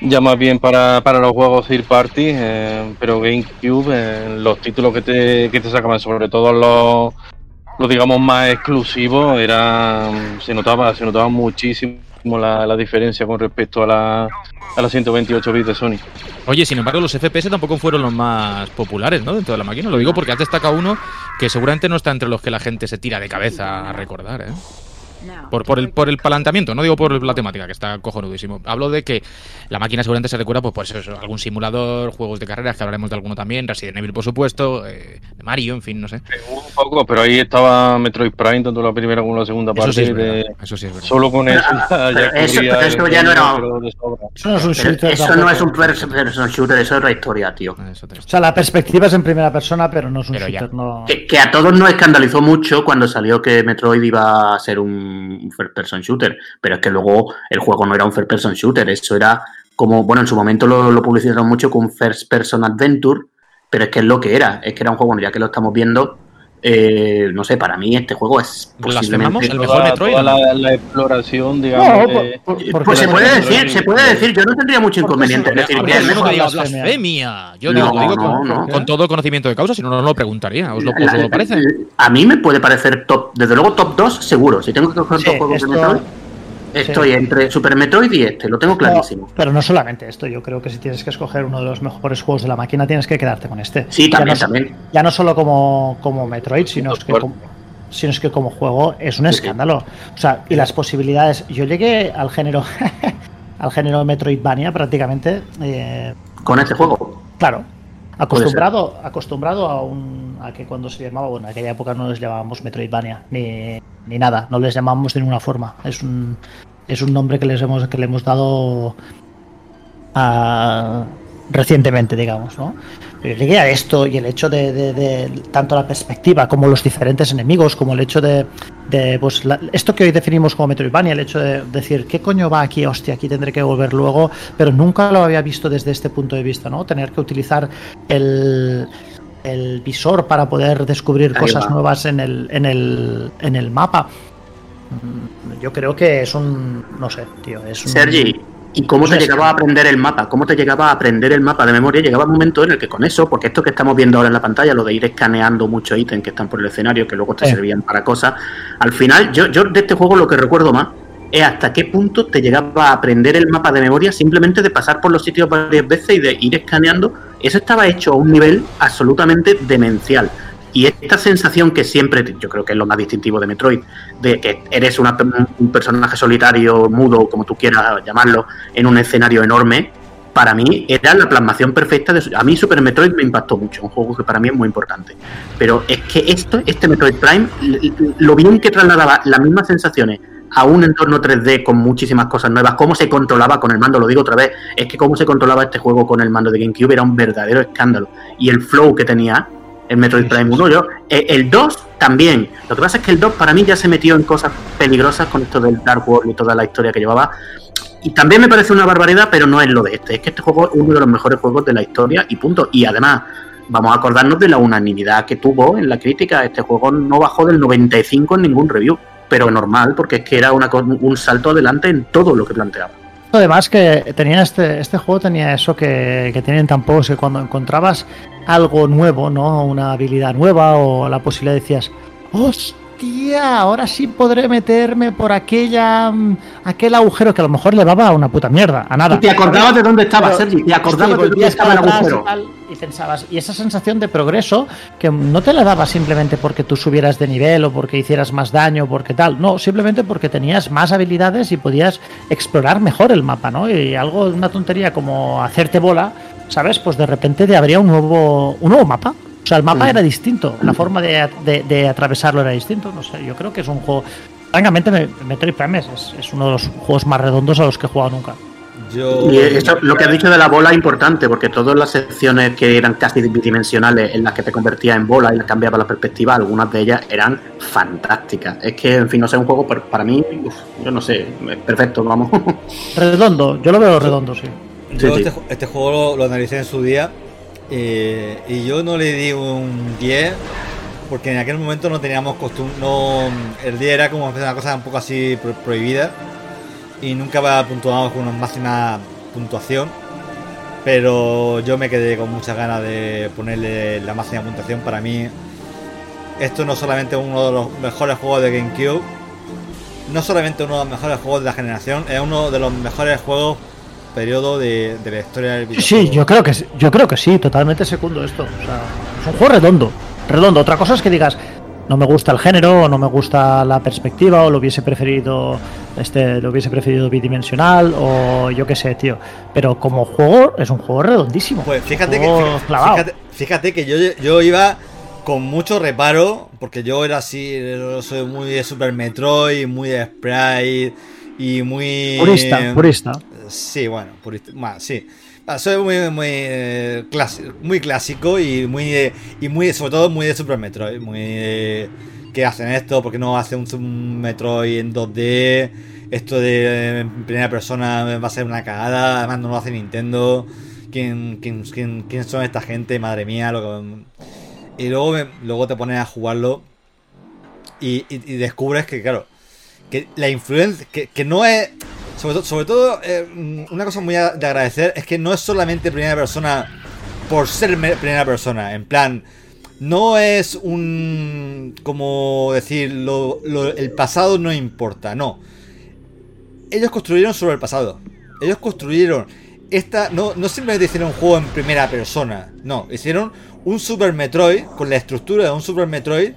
Speaker 4: ya más bien para, para los juegos third party, eh, pero GameCube, eh, los títulos que te, que te sacaban, sobre todo los, los digamos más exclusivos, eran, se notaba, se notaba muchísimo la, la diferencia con respecto a la, a las 128 bits de Sony.
Speaker 1: Oye, sin embargo, los FPS tampoco fueron los más populares, ¿no? Dentro de la máquina. Lo digo porque has destacado uno que seguramente no está entre los que la gente se tira de cabeza a recordar, ¿eh? Por, por, el, por el planteamiento, no digo por la temática, que está cojonudísimo. Hablo de que la máquina seguramente se recuerda, pues, pues eso, algún simulador, juegos de carreras, que hablaremos de alguno también, Resident Evil, por supuesto, eh, Mario, en fin, no sé.
Speaker 4: Un poco, pero ahí estaba Metroid Prime, tanto la primera como la segunda
Speaker 1: Eso
Speaker 4: parte.
Speaker 1: sí es
Speaker 4: de-
Speaker 1: verdad. Eso sí es verdad.
Speaker 4: Solo con eso ya,
Speaker 5: Eso- pero eso ya no era-.
Speaker 3: Eso no es un shooter.
Speaker 5: eso no es un person shooter, eso es otra historia, tío.
Speaker 1: Ah,
Speaker 3: O sea, la perspectiva es en primera persona, pero no es un shooter. No...
Speaker 5: Que, que a todos nos escandalizó mucho cuando salió que Metroid iba a ser un un first person shooter, pero es que luego el juego no era un first person shooter, eso era como, bueno, en su momento lo, lo publicitaron mucho con first person adventure, pero es que es lo que era, es que era un juego, bueno, ya que lo estamos viendo, eh, no sé, para mí este juego es
Speaker 1: ¿Blasfemamos
Speaker 5: posiblemente...
Speaker 1: el mejor
Speaker 4: Toda-
Speaker 1: Metroid?
Speaker 4: toda la, la exploración, digamos.
Speaker 3: No,
Speaker 4: de-
Speaker 3: por- por-
Speaker 5: Pues se puede decir, se puede decir, yo no tendría mucho inconveniente en decir que es mejor.
Speaker 1: diga
Speaker 3: blasfemia.
Speaker 1: Yo
Speaker 5: No,
Speaker 1: digo, lo digo
Speaker 5: no,
Speaker 1: con,
Speaker 5: no.
Speaker 1: con todo conocimiento de causa, si no, no lo preguntaría. ¿Os lo, os lo parece?
Speaker 5: A mí me puede parecer top, desde luego top 2 seguro. Si tengo que coger
Speaker 3: Sí,
Speaker 5: dos juegos
Speaker 3: esto-
Speaker 5: de Metroid, estoy entre Super Metroid y este, lo tengo clarísimo.
Speaker 3: No, pero no solamente esto, yo creo que si tienes que escoger uno de los mejores juegos de la máquina, tienes que quedarte con este.
Speaker 5: Sí,
Speaker 3: Ya
Speaker 5: también,
Speaker 3: no,
Speaker 5: también.
Speaker 3: Ya no solo como, como Metroid, sino es, que como, sino es que como juego es un escándalo. O sea, y las posibilidades. Yo llegué al género al género Metroidvania prácticamente. eh,
Speaker 5: Con este juego.
Speaker 3: Claro. Acostumbrado, acostumbrado a un a que cuando se llamaba, bueno, en aquella época no les llamábamos Metroidvania, ni, ni nada, no les llamábamos de ninguna forma. Es un es un nombre que les hemos que le hemos dado a- recientemente, digamos, ¿no? Pero llegué a esto y el hecho de, de- de tanto la perspectiva como los diferentes enemigos, como el hecho de, de, pues la- esto que hoy definimos como Metroidvania, el hecho de decir qué coño va aquí, hostia, aquí tendré que volver luego, pero nunca lo había visto desde este punto de vista, ¿no? Tener que utilizar el, el visor para poder descubrir
Speaker 5: Ahí
Speaker 3: cosas
Speaker 5: va.
Speaker 3: nuevas en el, en el, en el mapa. Mm, Yo creo que es un, no sé, tío, es un...
Speaker 5: Sergi, ¿y cómo te llegaba a aprender el mapa? ¿Cómo te llegaba a aprender el mapa de memoria? Llegaba un momento en el que con eso, porque esto que estamos viendo ahora en la pantalla, lo de ir escaneando muchos ítems que están por el escenario, que luego te
Speaker 3: Sí.
Speaker 5: servían para cosas, al final, yo, yo de este juego lo que recuerdo más es hasta qué punto te llegaba a aprender el mapa de memoria simplemente de pasar por los sitios varias veces y de ir escaneando. Eso estaba hecho a un nivel absolutamente demencial. Y esta sensación que siempre, yo creo que es lo más distintivo de Metroid, de que eres un personaje solitario, mudo, como tú quieras llamarlo, en un escenario enorme, para mí era la plasmación perfecta de... A mí Super Metroid me impactó mucho, un juego que para mí es muy importante. Pero es que esto, este Metroid Prime, lo bien que trasladaba las mismas sensaciones a un entorno 3D con muchísimas cosas nuevas, cómo se controlaba con el mando, lo digo otra vez, es que cómo se controlaba este juego con el mando de GameCube era un verdadero escándalo. Y el flow que tenía el Metroid Prime
Speaker 3: sí,
Speaker 5: 1, yo, eh, el 2 también. Lo que pasa es que el 2 para mí ya se metió en cosas peligrosas con esto del Dark World y toda la historia que llevaba. Y también me parece una barbaridad, pero no es lo de este. Es que este juego es uno de los mejores juegos de la historia y punto. Y además, vamos a acordarnos de la unanimidad que tuvo en la crítica. Este juego no bajó del 95 en ningún review. Pero normal, porque es que era una un salto adelante en todo lo que planteaba.
Speaker 3: Además que tenía este, este juego tenía eso que, que tienen tan pocos, que cuando encontrabas algo nuevo, ¿no? Una habilidad nueva o la posibilidad decías, hostia, ahora sí podré meterme por aquella mm, aquel agujero que a lo mejor le daba a una puta mierda, a nada.
Speaker 5: Y te acordabas de dónde estaba,
Speaker 3: Pero-
Speaker 5: Sergi. Te acordabas
Speaker 3: Sí,
Speaker 5: de dónde estaba el agujero.
Speaker 3: y, tal, y pensabas, y esa sensación de progreso que no te la daba simplemente porque tú subieras de nivel o porque hicieras más daño, porque tal, no, simplemente porque tenías más habilidades y podías explorar mejor el mapa, ¿no? Y algo, una tontería como hacerte bola, ¿sabes? Pues de repente te habría un nuevo, un nuevo mapa. O sea, el mapa era distinto, la forma de, de- de atravesarlo era distinto, no sé, yo creo que es un juego... Francamente, me- Metroid Prime es, es uno de los juegos más redondos a los que he jugado nunca.
Speaker 2: Yo.
Speaker 5: Y eso, lo que has dicho de la bola es importante, porque todas las secciones que eran casi bidimensionales, en las que te convertías en bola y le cambiaba la perspectiva, algunas de ellas eran fantásticas. Es que, en fin, no sé, un juego per- para mí, uf, yo no sé, es perfecto, vamos.
Speaker 3: Redondo, yo lo veo redondo, sí.
Speaker 2: Yo
Speaker 5: Sí,
Speaker 2: este, este juego lo, lo analicé en su día eh, y yo no le di un 10 porque en aquel momento no teníamos costumbre, no, el 10 era como una cosa un poco así pro- prohibida y nunca puntuado con una máxima puntuación. Pero yo me quedé con muchas ganas de ponerle la máxima puntuación. Para mí, esto no solamente es uno de los mejores juegos de GameCube, no solamente uno de los mejores juegos de la generación, es uno de los mejores juegos periodo de, de la historia del videojuego.
Speaker 3: sí, yo creo que yo creo que sí, totalmente secundo esto. O sea, es un juego redondo, redondo. Otra cosa es que digas, no me gusta el género, o no me gusta la perspectiva, o lo hubiese preferido, este, lo hubiese preferido bidimensional, o yo qué sé, tío. Pero como juego, es un juego redondísimo.
Speaker 2: Pues fíjate que, fíjate, fíjate que yo, yo iba con mucho reparo, porque yo era así, soy muy de Super Metroid, muy de Sprite y muy...
Speaker 3: Purista, purista.
Speaker 2: Sí, bueno, purista, sí. Ah, Soy muy, muy, eh, clasi- muy clásico y muy, de- y muy, sobre todo muy de Super Metroid, muy de, ¿qué hacen esto? ¿Por qué no hacen un, un Metroid en 2D? Esto de eh, primera persona va a ser una cagada, además no lo hace Nintendo. ¿Quién, quién, quién, son esta gente? Madre mía, lo que- Y luego, luego te pones a jugarlo y descubres que, claro, que la influencia, que, que no es... Sobre, to- sobre todo, eh, una cosa muy de agradecer es que no es solamente primera persona por ser me- primera persona. En plan, no es un... como decir, el pasado no importa, no. Ellos construyeron sobre el pasado. Ellos construyeron esta. No, no simplemente hicieron un juego en primera persona. No, hicieron un Super Metroid con la estructura de un Super Metroid,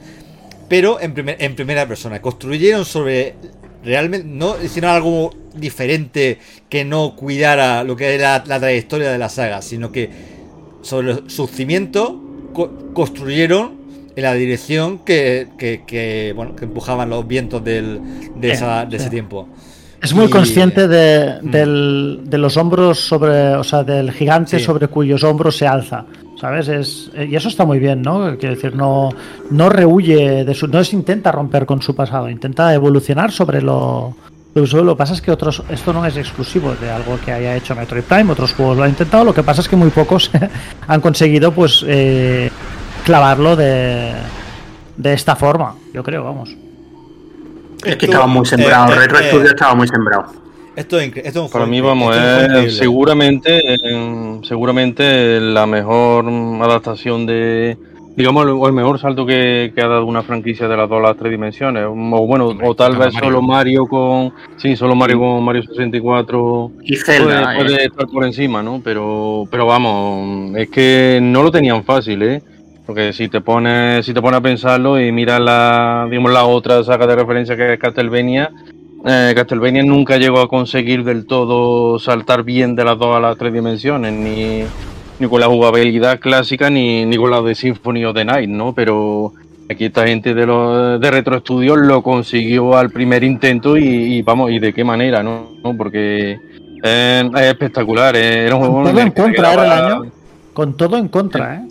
Speaker 2: pero en, primer- en primera persona. Construyeron sobre. Realmente. No hicieron algo diferente que no cuidara lo que era la trayectoria de la saga, sino que sobre sus cimientos co- construyeron en la dirección que, que, que, bueno, que empujaban los vientos del, de,
Speaker 3: Sí,
Speaker 2: esa- de ese tiempo.
Speaker 3: Es muy
Speaker 2: Y-
Speaker 3: consciente de,
Speaker 2: Mm.
Speaker 3: del- de los hombros sobre, o sea, del gigante
Speaker 2: Sí.
Speaker 3: sobre cuyos hombros se alza. ¿Sabes? Es, y eso está muy bien, ¿no? Quiero decir, no, no rehuye de su. No es intenta romper con su pasado, intenta evolucionar sobre lo. Lo que lo que pasa es que otros. Esto no es exclusivo de algo que haya hecho Metroid Prime, otros juegos lo han intentado. Lo que pasa es que muy pocos han conseguido, pues, eh, clavarlo de, de esta forma, yo creo, vamos.
Speaker 5: Es que estaba muy
Speaker 2: eh,
Speaker 5: sembrado.
Speaker 2: eh,
Speaker 5: Retro
Speaker 2: eh,
Speaker 5: Studio estaba muy sembrado.
Speaker 2: Esto es, esto es un
Speaker 4: Para mí, vamos,
Speaker 2: esto es increíble.
Speaker 4: seguramente, eh, seguramente la mejor adaptación de, digamos, o el mejor salto que, que ha dado una franquicia de las dos a las tres dimensiones. O bueno,
Speaker 1: Hombre,
Speaker 4: o tal vez
Speaker 1: Mario.
Speaker 4: solo Mario con, sí, solo Mario con Mario 64
Speaker 5: Y
Speaker 4: puede,
Speaker 5: Zelda. eh.
Speaker 4: puede estar por encima, ¿no? Pero, pero vamos, es que no lo tenían fácil, ¿eh? Porque si te pones, si te pones a pensarlo y miras la, digamos, la otra saga de referencia que es Castlevania, eh, Castlevania nunca llegó a conseguir del todo saltar bien de las dos a las tres dimensiones, ni, ni con la jugabilidad clásica, ni, ni con la de Symphony of the Night, ¿no? Pero aquí esta gente de los de Retro Studios lo consiguió al primer intento y, y vamos, y de qué manera, ¿no? ¿No? Porque eh, es espectacular, eh, era un juego
Speaker 3: Todo
Speaker 4: en
Speaker 3: contra, era el año. Con todo en contra, ¿eh?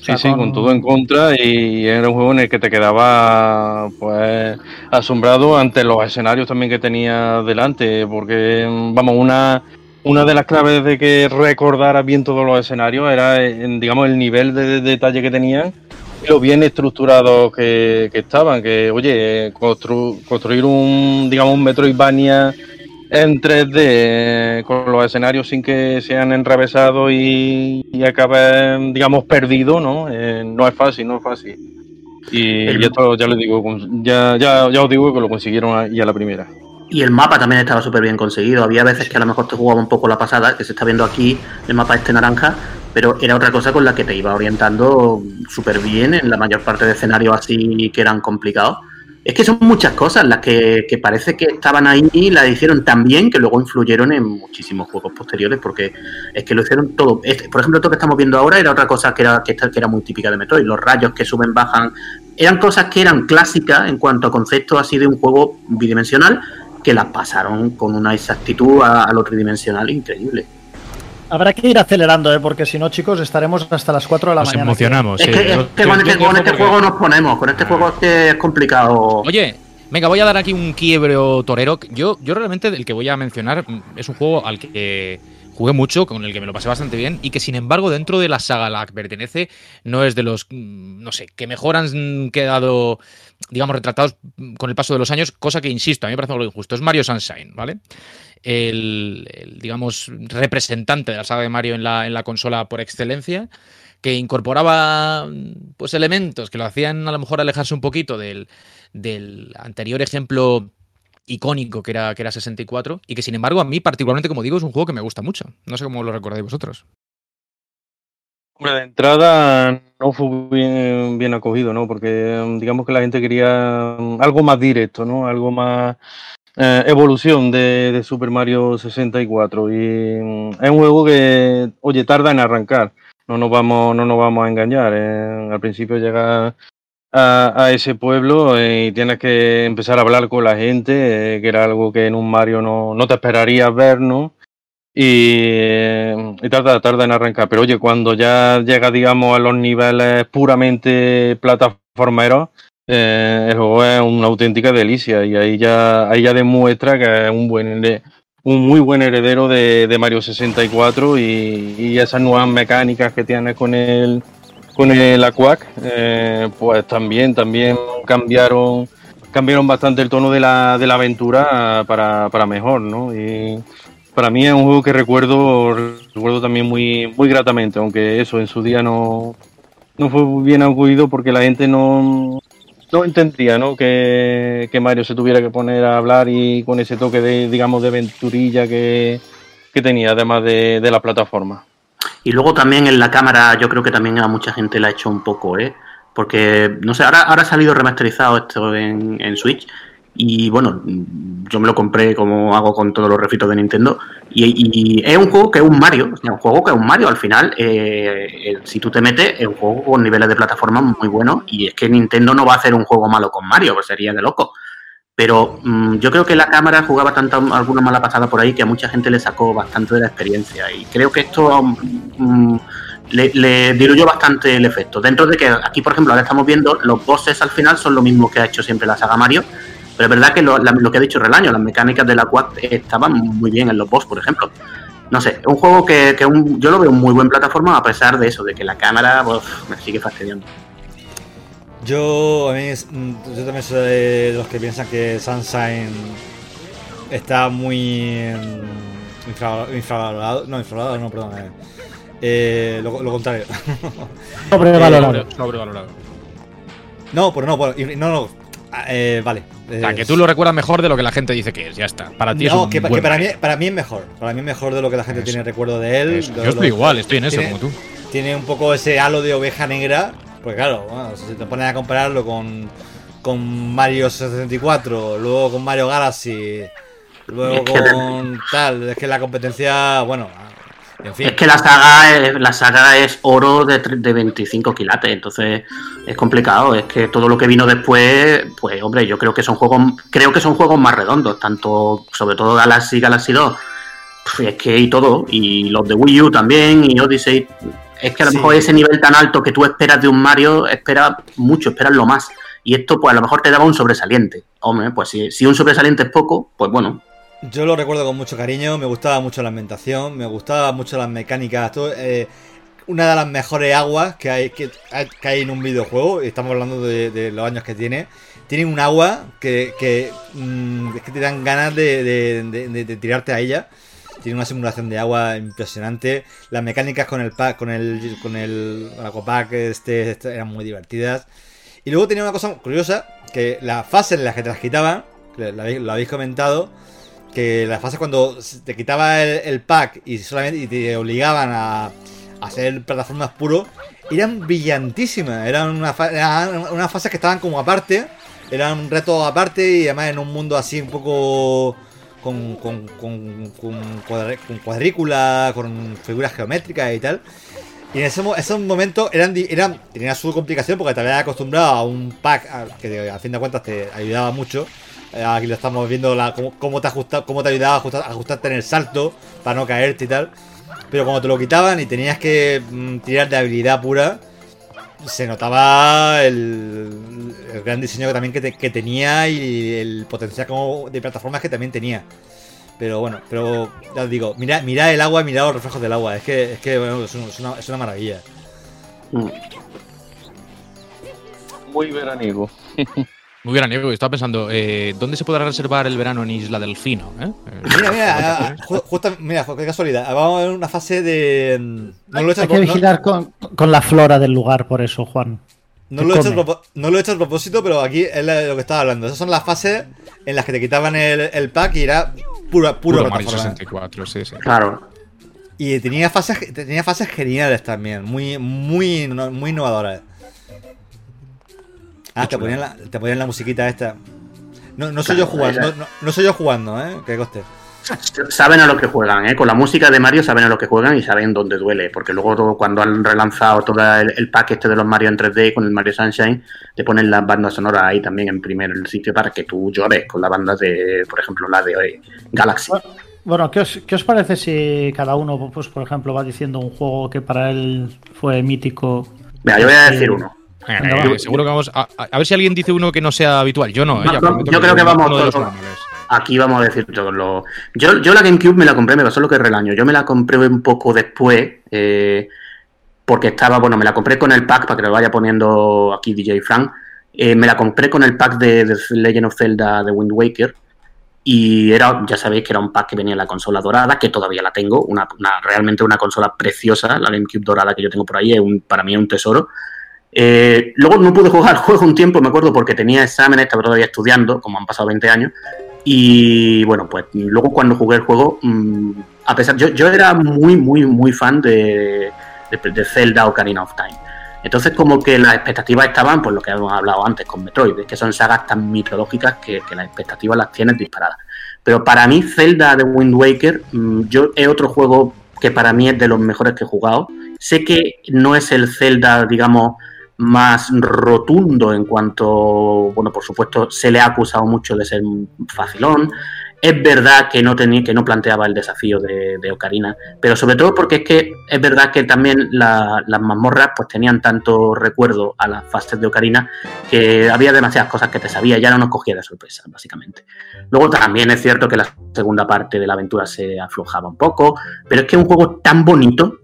Speaker 3: O
Speaker 4: Sí, sí, con todo en contra y era un juego en el que te quedaba pues asombrado ante los escenarios también que tenía delante, porque vamos, una una de las claves de que recordara bien todos los escenarios era digamos el nivel de, de detalle que tenían y lo bien estructurados que, que estaban, que oye, constru- construir un digamos un Metroidvania en 3D eh, con los escenarios sin que sean enrevesados y, y acaben, digamos, perdido, ¿no? Eh, no es fácil, no es fácil. Y,
Speaker 5: El-
Speaker 4: y esto ya les digo, ya, ya, ya os digo que lo consiguieron a- y a la primera.
Speaker 5: Y el mapa también estaba súper bien conseguido. Había veces que a lo mejor te jugaba un poco la pasada, que se está viendo aquí el mapa este naranja, pero era otra cosa con la que te iba orientando súper bien en la mayor parte de escenarios así que eran complicados. Es que son muchas cosas las que, parece que estaban ahí y las hicieron tan bien que luego influyeron en muchísimos juegos posteriores, porque es que lo hicieron todo. Este- por ejemplo, esto que estamos viendo ahora era otra cosa que era, que, era muy típica de Metroid, los rayos que suben, bajan. Eran cosas que eran clásicas en cuanto a concepto así de un juego bidimensional, que las pasaron con una exactitud a lo tridimensional increíble.
Speaker 3: Habrá que ir acelerando, ¿eh? porque si no, chicos, estaremos hasta las 4 de la
Speaker 1: Nos
Speaker 3: mañana.
Speaker 1: emocionamos.
Speaker 5: es
Speaker 1: sí.
Speaker 5: que, es que
Speaker 1: yo-
Speaker 5: con,
Speaker 1: yo
Speaker 5: este, con este
Speaker 1: porque-
Speaker 5: juego nos ponemos, con este juego es que es complicado.
Speaker 1: Oye, venga, voy a dar aquí un quiebro torero. Yo, yo realmente el que voy a mencionar es un juego al que jugué mucho, con el que me lo pasé bastante bien y que sin embargo dentro de la saga a la que pertenece no es de los, mm, no sé, que mejor han quedado, digamos, retratados con el paso de los años, cosa que, insisto, a mí me parece algo injusto. Es Mario Sunshine, ¿vale? El, digamos, representante de la saga de Mario en la, en la consola por excelencia que incorporaba pues elementos que lo hacían a lo mejor alejarse un poquito del, del anterior ejemplo icónico que era, que era 64 y que sin embargo a mí particularmente como digo es un juego que me gusta mucho. No sé cómo lo recordáis vosotros.
Speaker 4: Hombre, de entrada no fue bien, bien acogido, ¿no? Porque digamos que la gente quería algo más directo, ¿no? Algo más eh, evolución de, Super Mario 64. Y mm, es un juego que, oye, tarda en arrancar. No nos vamos, no nos vamos a engañar. eh. Al principio llega a, ese pueblo eh, y tienes que empezar a hablar con la gente, que era algo que en un Mario no, no te esperarías ver, ¿no? Y, y tarda, tarda en arrancar. Pero oye, cuando ya llega, digamos, a los niveles puramente plataformeros, eh, el juego es una auténtica delicia. Y ahí ya, ahí ya demuestra que es un buen un muy buen heredero de, de Mario 64 y, y esas nuevas mecánicas que tiene con el con el Aquac, eh, pues también, también cambiaron, cambiaron bastante el tono de la, de la aventura para, para mejor, ¿no? Y para mí es un juego que recuerdo, recuerdo también muy, muy gratamente, aunque eso en su día no, no fue bien acudido porque la gente no, no entendía ¿no? Que, que, Mario se tuviera que poner a hablar y con ese toque de, digamos, de aventurilla que, que tenía, además de, de, la plataforma.
Speaker 5: Y luego también en la cámara, yo creo que también a mucha gente la ha hecho un poco, ¿eh? Porque, no sé, ahora, ahora ha salido remasterizado esto en, en Switch y bueno, yo me lo compré como hago con todos los refritos de Nintendo. Y, es un juego que es un Mario, es un juego que es un Mario. Al final, eh, si tú te metes, es un juego con niveles de plataforma muy buenos. Y es que Nintendo no va a hacer un juego malo con Mario, pues sería de loco. Pero mmm, yo creo que la cámara jugaba tanta alguna mala pasada por ahí que a mucha gente le sacó bastante de la experiencia. Y creo que esto mmm, le, le diluyó bastante el efecto. Dentro de que aquí, por ejemplo, ahora estamos viendo, los bosses al final son lo mismo que ha hecho siempre la saga Mario pero es verdad que lo, la, lo que ha dicho Relaño, las mecánicas de la Quad estaban muy bien en los boss, por ejemplo. No sé, es un juego que, que un, yo lo veo muy buen plataforma a pesar de eso, de que la cámara pues, me sigue fastidiando.
Speaker 2: Yo, a mí, yo también soy de los que piensan que Sunshine está muy infravalorado, infravalorado no, infravalorado, no, perdón. Eh, eh, lo, lo, contrario.
Speaker 3: Sobrevalorado.
Speaker 1: Eh, sobrevalorado.
Speaker 2: No, pero no, no, no, eh, vale.
Speaker 1: O sea, que tú lo recuerdas mejor de lo que la gente dice que es, ya está. Para ti
Speaker 2: no,
Speaker 1: es un
Speaker 2: que,
Speaker 1: buen
Speaker 2: que para, mí, para mí es mejor. Para mí es mejor de lo que la gente
Speaker 1: Eso.
Speaker 2: tiene recuerdo de él. De
Speaker 1: Yo estoy igual, estoy en eso
Speaker 2: tiene-
Speaker 1: como tú.
Speaker 2: Tiene un poco ese halo de oveja negra. Porque claro, bueno, si te pones a compararlo con, con Mario 64, luego con Mario Galaxy, luego con tal, es que la competencia, bueno, en fin.
Speaker 5: Es que la saga es, la saga es oro de, de 25 quilates, entonces es complicado. Es que todo lo que vino después, pues hombre, yo creo que son juegos, creo que son juegos más redondos, tanto, sobre todo Galaxy, Galaxy 2, Pff, es que y todo, y los de Wii U también, y Odyssey, es que a lo
Speaker 2: Sí.
Speaker 5: mejor ese nivel tan alto que tú esperas de un Mario, esperas mucho, esperas lo más. Y esto, pues a lo mejor te daba un sobresaliente. Hombre, pues si, si un sobresaliente es poco, pues bueno,
Speaker 2: Yo lo recuerdo con mucho cariño, me gustaba mucho la ambientación, me gustaba mucho las mecánicas. todo, eh, una de las mejores aguas que hay, que, que hay en un videojuego, estamos hablando de, los años que tiene. Tiene un agua que, que, mm, te dan ganas de, de- de- tirarte a ella. Tiene una simulación de agua impresionante. Las mecánicas con el pack, con el con el Aquapack este, este eran muy divertidas. Y luego tenía una cosa curiosa, que las fases en las que te las quitaban, lo habéis comentado, que las fases cuando te quitaba el, pack y solamente y te obligaban a, hacer plataformas puro, eran brillantísimas. Eran una unas fases que estaban como aparte, eran un reto aparte y además en un mundo así un poco con, con, con, cuadrícula, con figuras geométricas y tal. Y en ese, esos momentos eran, eran tenía su complicación porque te habías acostumbrado a un pack que a fin de cuentas te ayudaba mucho. Eh, Aquí lo estamos viendo cómo, cómo te ayudaba a ajustar- a ajustarte en el salto para no caerte y tal. Pero cuando te lo quitaban y tenías que mm, tirar de habilidad pura, se notaba el, gran diseño que también que, te- que tenía y el potencial de plataformas que también tenía. Pero bueno, pero ya os digo, mira, mira el agua, mira los reflejos del agua. Es que, es que bueno, es una, es una maravilla.
Speaker 5: mm,
Speaker 4: Muy veraniego.
Speaker 1: Muy veraniego. Estaba pensando, eh, ¿dónde se podrá reservar el verano en Isla Delfino? ¿eh? Eh,
Speaker 2: Mira, mira, ah, ju- justa- mira, qué casualidad. Vamos a ver una fase de. mm, No lo he hecho,
Speaker 3: Hay
Speaker 2: a
Speaker 3: que vigilar con, con la flora del lugar, por eso, Juan.
Speaker 2: no
Speaker 3: ¿Qué
Speaker 2: lo he hecho no lo he hecho a propósito, pero aquí es lo que estaba hablando. Esas son las fases en las que te quitaban el, el pack y era pura, puro,
Speaker 1: Puro Mario
Speaker 2: plataforma.
Speaker 1: 64, sí, sí.
Speaker 5: claro.
Speaker 2: Y tenía fases, tenía fases geniales también, muy, muy, muy innovadoras. Ah, te ponían, la, te ponían la musiquita esta. No, no soy yo jugando, no, no- no soy yo jugando, eh, que coste.
Speaker 5: Saben a lo que juegan, ¿eh? Con la música de Mario saben a lo que juegan y saben dónde duele. Porque luego todo- cuando han relanzado todo el, el pack este de los Mario en 3D con el Mario Sunshine, te ponen las bandas sonoras ahí también en primer sitio para que tú llores con las bandas de, por ejemplo, la de eh, Galaxy.
Speaker 3: Bueno, ¿qué os, qué os parece si cada uno, pues, por ejemplo, va diciendo un juego que para él fue mítico?
Speaker 5: Mira, yo voy a decir uno.
Speaker 1: Venga,
Speaker 3: Venga,
Speaker 1: eh,
Speaker 3: va.
Speaker 1: seguro que vamos a, a- ver si alguien dice uno que no sea habitual. Yo no, eh, ya
Speaker 5: yo creo que vamos
Speaker 1: uno de los
Speaker 5: todos. Aquí vamos a decir todos los. Yo, yo la GameCube me la compré, me pasó lo que relaño. Yo me la compré un poco después. eh, porque estaba, bueno, me la compré con el pack, para que lo vaya poniendo aquí DJ Frank, eh, me la compré con el pack de, de Legend of Zelda de Wind Waker. Y era, ya sabéis que era un pack que venía en la consola dorada, que todavía la tengo, una, una- realmente una consola preciosa, la GameCube dorada que yo tengo por ahí, es un- para mí es un tesoro. Eh, luego no pude jugar juego un tiempo, me acuerdo, porque tenía exámenes, estaba todavía estudiando, como han pasado 20 años. Y bueno, pues luego cuando jugué el juego, mm, a pesar, yo, yo era muy, muy, muy fan de, de, Zelda Ocarina of Time. Entonces, como que las expectativas estaban, pues lo que hemos hablado antes con Metroid, que son sagas tan mitológicas que, que las expectativas las tienes disparadas. Pero para mí, Zelda de Wind Waker, mm, yo es otro juego que para mí es de los mejores que he jugado. Sé que no es el Zelda, digamos, más rotundo en cuanto, bueno, por supuesto, se le ha acusado mucho de ser facilón. Es verdad que no tenía, que no planteaba el desafío de, de Ocarina, pero sobre todo porque es que es verdad que también la- las mazmorras pues tenían tanto recuerdo a las fases de Ocarina que había demasiadas cosas que te sabía, ya no nos cogía de sorpresa, básicamente. Luego también es cierto que la segunda parte de la aventura se aflojaba un poco, pero es que es un juego tan bonito.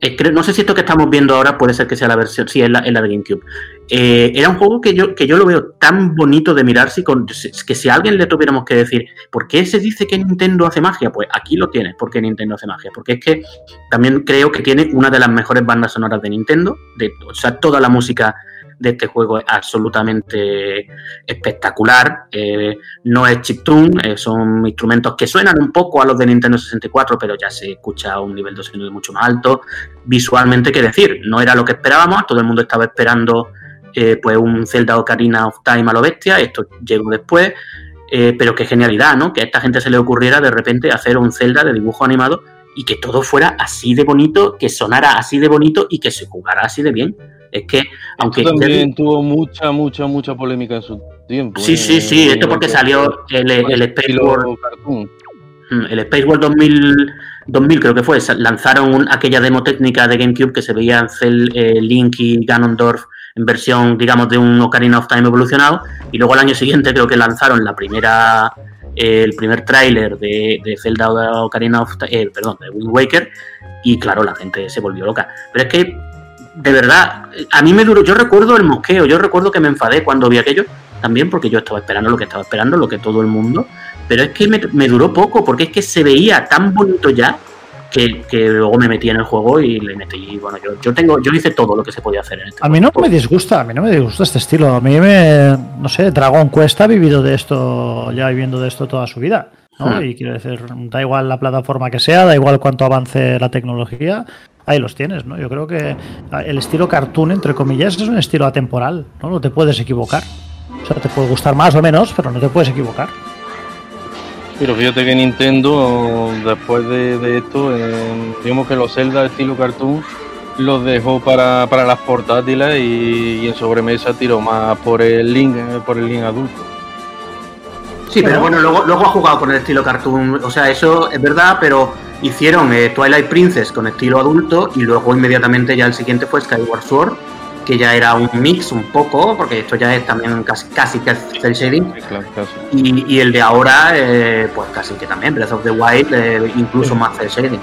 Speaker 5: Eh, no sé si esto que estamos viendo ahora puede ser que sea la versión, sí, es la, la de GameCube. Eh, era un juego que yo, que yo lo veo tan bonito de con- que si a alguien le tuviéramos que decir, ¿por qué se dice que Nintendo hace magia? Pues aquí lo tienes, porque Nintendo hace magia. Porque es que también creo que tiene una de las mejores bandas sonoras de Nintendo. De, o sea, toda la música de este juego es absolutamente espectacular. Eh, no es chiptune, eh, son instrumentos que suenan un poco a los de Nintendo 64, pero ya se escucha a un nivel de sonido mucho más alto. Visualmente, qué decir, no era lo que esperábamos, todo el mundo estaba esperando eh, pues un Zelda Ocarina of Time a lo bestia, esto llegó después, pero qué genialidad, ¿no? Que a esta gente se le ocurriera de repente hacer un Zelda de dibujo animado y que todo fuera así de bonito, que sonara así de bonito y que se jugara así de bien. Es que, aunque...
Speaker 4: Esto también tuvo mucha, mucha, mucha polémica en su tiempo.
Speaker 5: Sí,
Speaker 4: ¿eh?
Speaker 5: sí, sí, esto porque
Speaker 4: Que-
Speaker 5: salió el, el Space World
Speaker 4: cartoon.
Speaker 5: Mm, El Space World 2000, 2000 creo que fue, lanzaron un- aquella demo técnica de GameCube que se veía Cell, eh, Link y Ganondorf en versión, digamos, de un Ocarina of Time evolucionado, y luego al año siguiente creo que lanzaron la primera, eh, el primer tráiler de, de Zelda Ocarina of Time, eh, perdón, de Wind Waker, y claro, la gente se volvió loca. Pero es que, de verdad, a mí me duró, yo recuerdo el mosqueo, yo recuerdo que me enfadé cuando vi aquello, también porque yo estaba esperando lo que estaba esperando, lo que todo el mundo, pero es que me, me duró poco, porque es que se veía tan bonito ya que, que luego me metí en el juego y le metí. Bueno, yo, yo tengo, yo hice todo lo que se podía hacer en este
Speaker 3: A mí no me disgusta, a mí no me disgusta este estilo. A mí me, no sé, Dragon Quest ha vivido de esto, ya viviendo de esto toda su vida. ¿no?
Speaker 5: Hmm.
Speaker 3: Y quiero decir, da igual la plataforma que sea, da igual cuánto avance la tecnología, ahí los tienes, ¿no? Yo creo que el estilo cartoon, entre comillas, es un estilo atemporal, ¿no? No te puedes equivocar. O sea, te puede gustar más o menos, pero no te puedes equivocar.
Speaker 4: Pero fíjate que Nintendo, después de, de esto, eh, digamos que los Zelda estilo cartoon los dejó para, para las portátiles y, y en sobremesa tiró más por el Link, eh, por el Link adulto.
Speaker 5: Sí, pero bueno, luego, luego ha jugado con el estilo cartoon. O sea, eso es verdad, pero hicieron eh, Twilight Princess con estilo adulto y luego inmediatamente ya el siguiente fue Skyward Sword, que ya era un mix un poco, porque esto ya es también casi, casi que cel shading.
Speaker 4: Sí, claro, casi.
Speaker 5: Y, y el de ahora, eh, pues casi que también, Breath of the Wild, eh, incluso más cel shading.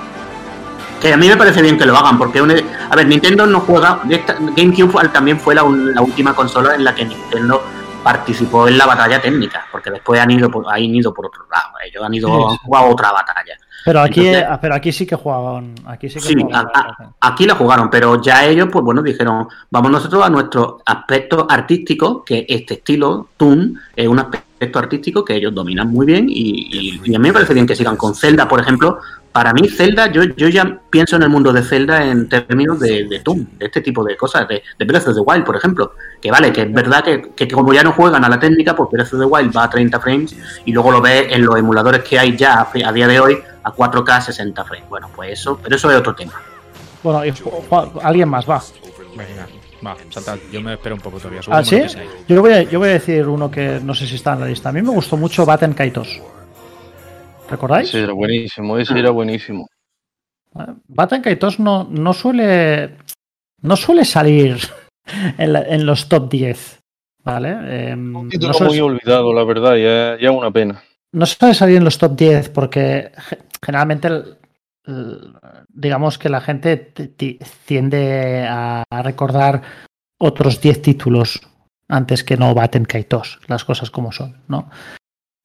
Speaker 5: Que a mí me parece bien que lo hagan, porque un- a ver, Nintendo no juega. esta- GameCube también fue la, última consola en la que Nintendo participó en la batalla técnica, porque después han ido por, han ido por otro lado. Ellos han ido
Speaker 3: Sí,
Speaker 5: jugado otra batalla.
Speaker 3: Pero aquí,
Speaker 5: Entonces-
Speaker 3: ah, pero aquí sí que jugaban. Aquí sí que
Speaker 5: Sí,
Speaker 3: jugaban.
Speaker 5: a- a- aquí la jugaron, pero ya ellos, pues bueno, dijeron, vamos nosotros a nuestro aspecto artístico, que este estilo, Toon, es un aspecto artístico que ellos dominan muy bien y, y- y a mí me parece bien que sigan con Zelda, por ejemplo. Para mí, Zelda, yo, yo ya pienso en el mundo de Zelda en términos de, de de este tipo de cosas, de, de Breath of the Wild, por ejemplo. Que vale, que es verdad que, que como ya no juegan a la técnica, pues Breath of the Wild va a 30 frames y luego lo ves en los emuladores que hay ya a, a día de hoy a 4K 60 frames. Bueno, pues eso, pero eso es otro tema.
Speaker 3: Bueno, y alguien más va.
Speaker 1: Venga, va, salta, yo me espero un poco todavía.
Speaker 3: ¿Ah, sí? Yo voy, a, yo voy a decir uno que no sé si está en la lista. A mí me gustó mucho Batten Kaitos. ¿Recordáis?
Speaker 4: Ese era buenísimo, ese era buenísimo.
Speaker 3: Batten Kaitos no, no suele. No suele salir en, la- en los top 10. ¿Vale? Em,
Speaker 4: Un
Speaker 3: no,
Speaker 4: título
Speaker 3: suele,
Speaker 4: muy olvidado, la verdad, ya, ya una pena.
Speaker 3: no suele salir en los top 10 porque ge- generalmente el- digamos que la gente tiende a recordar otros 10 títulos antes que no baten Kaitos, las cosas como son, ¿no?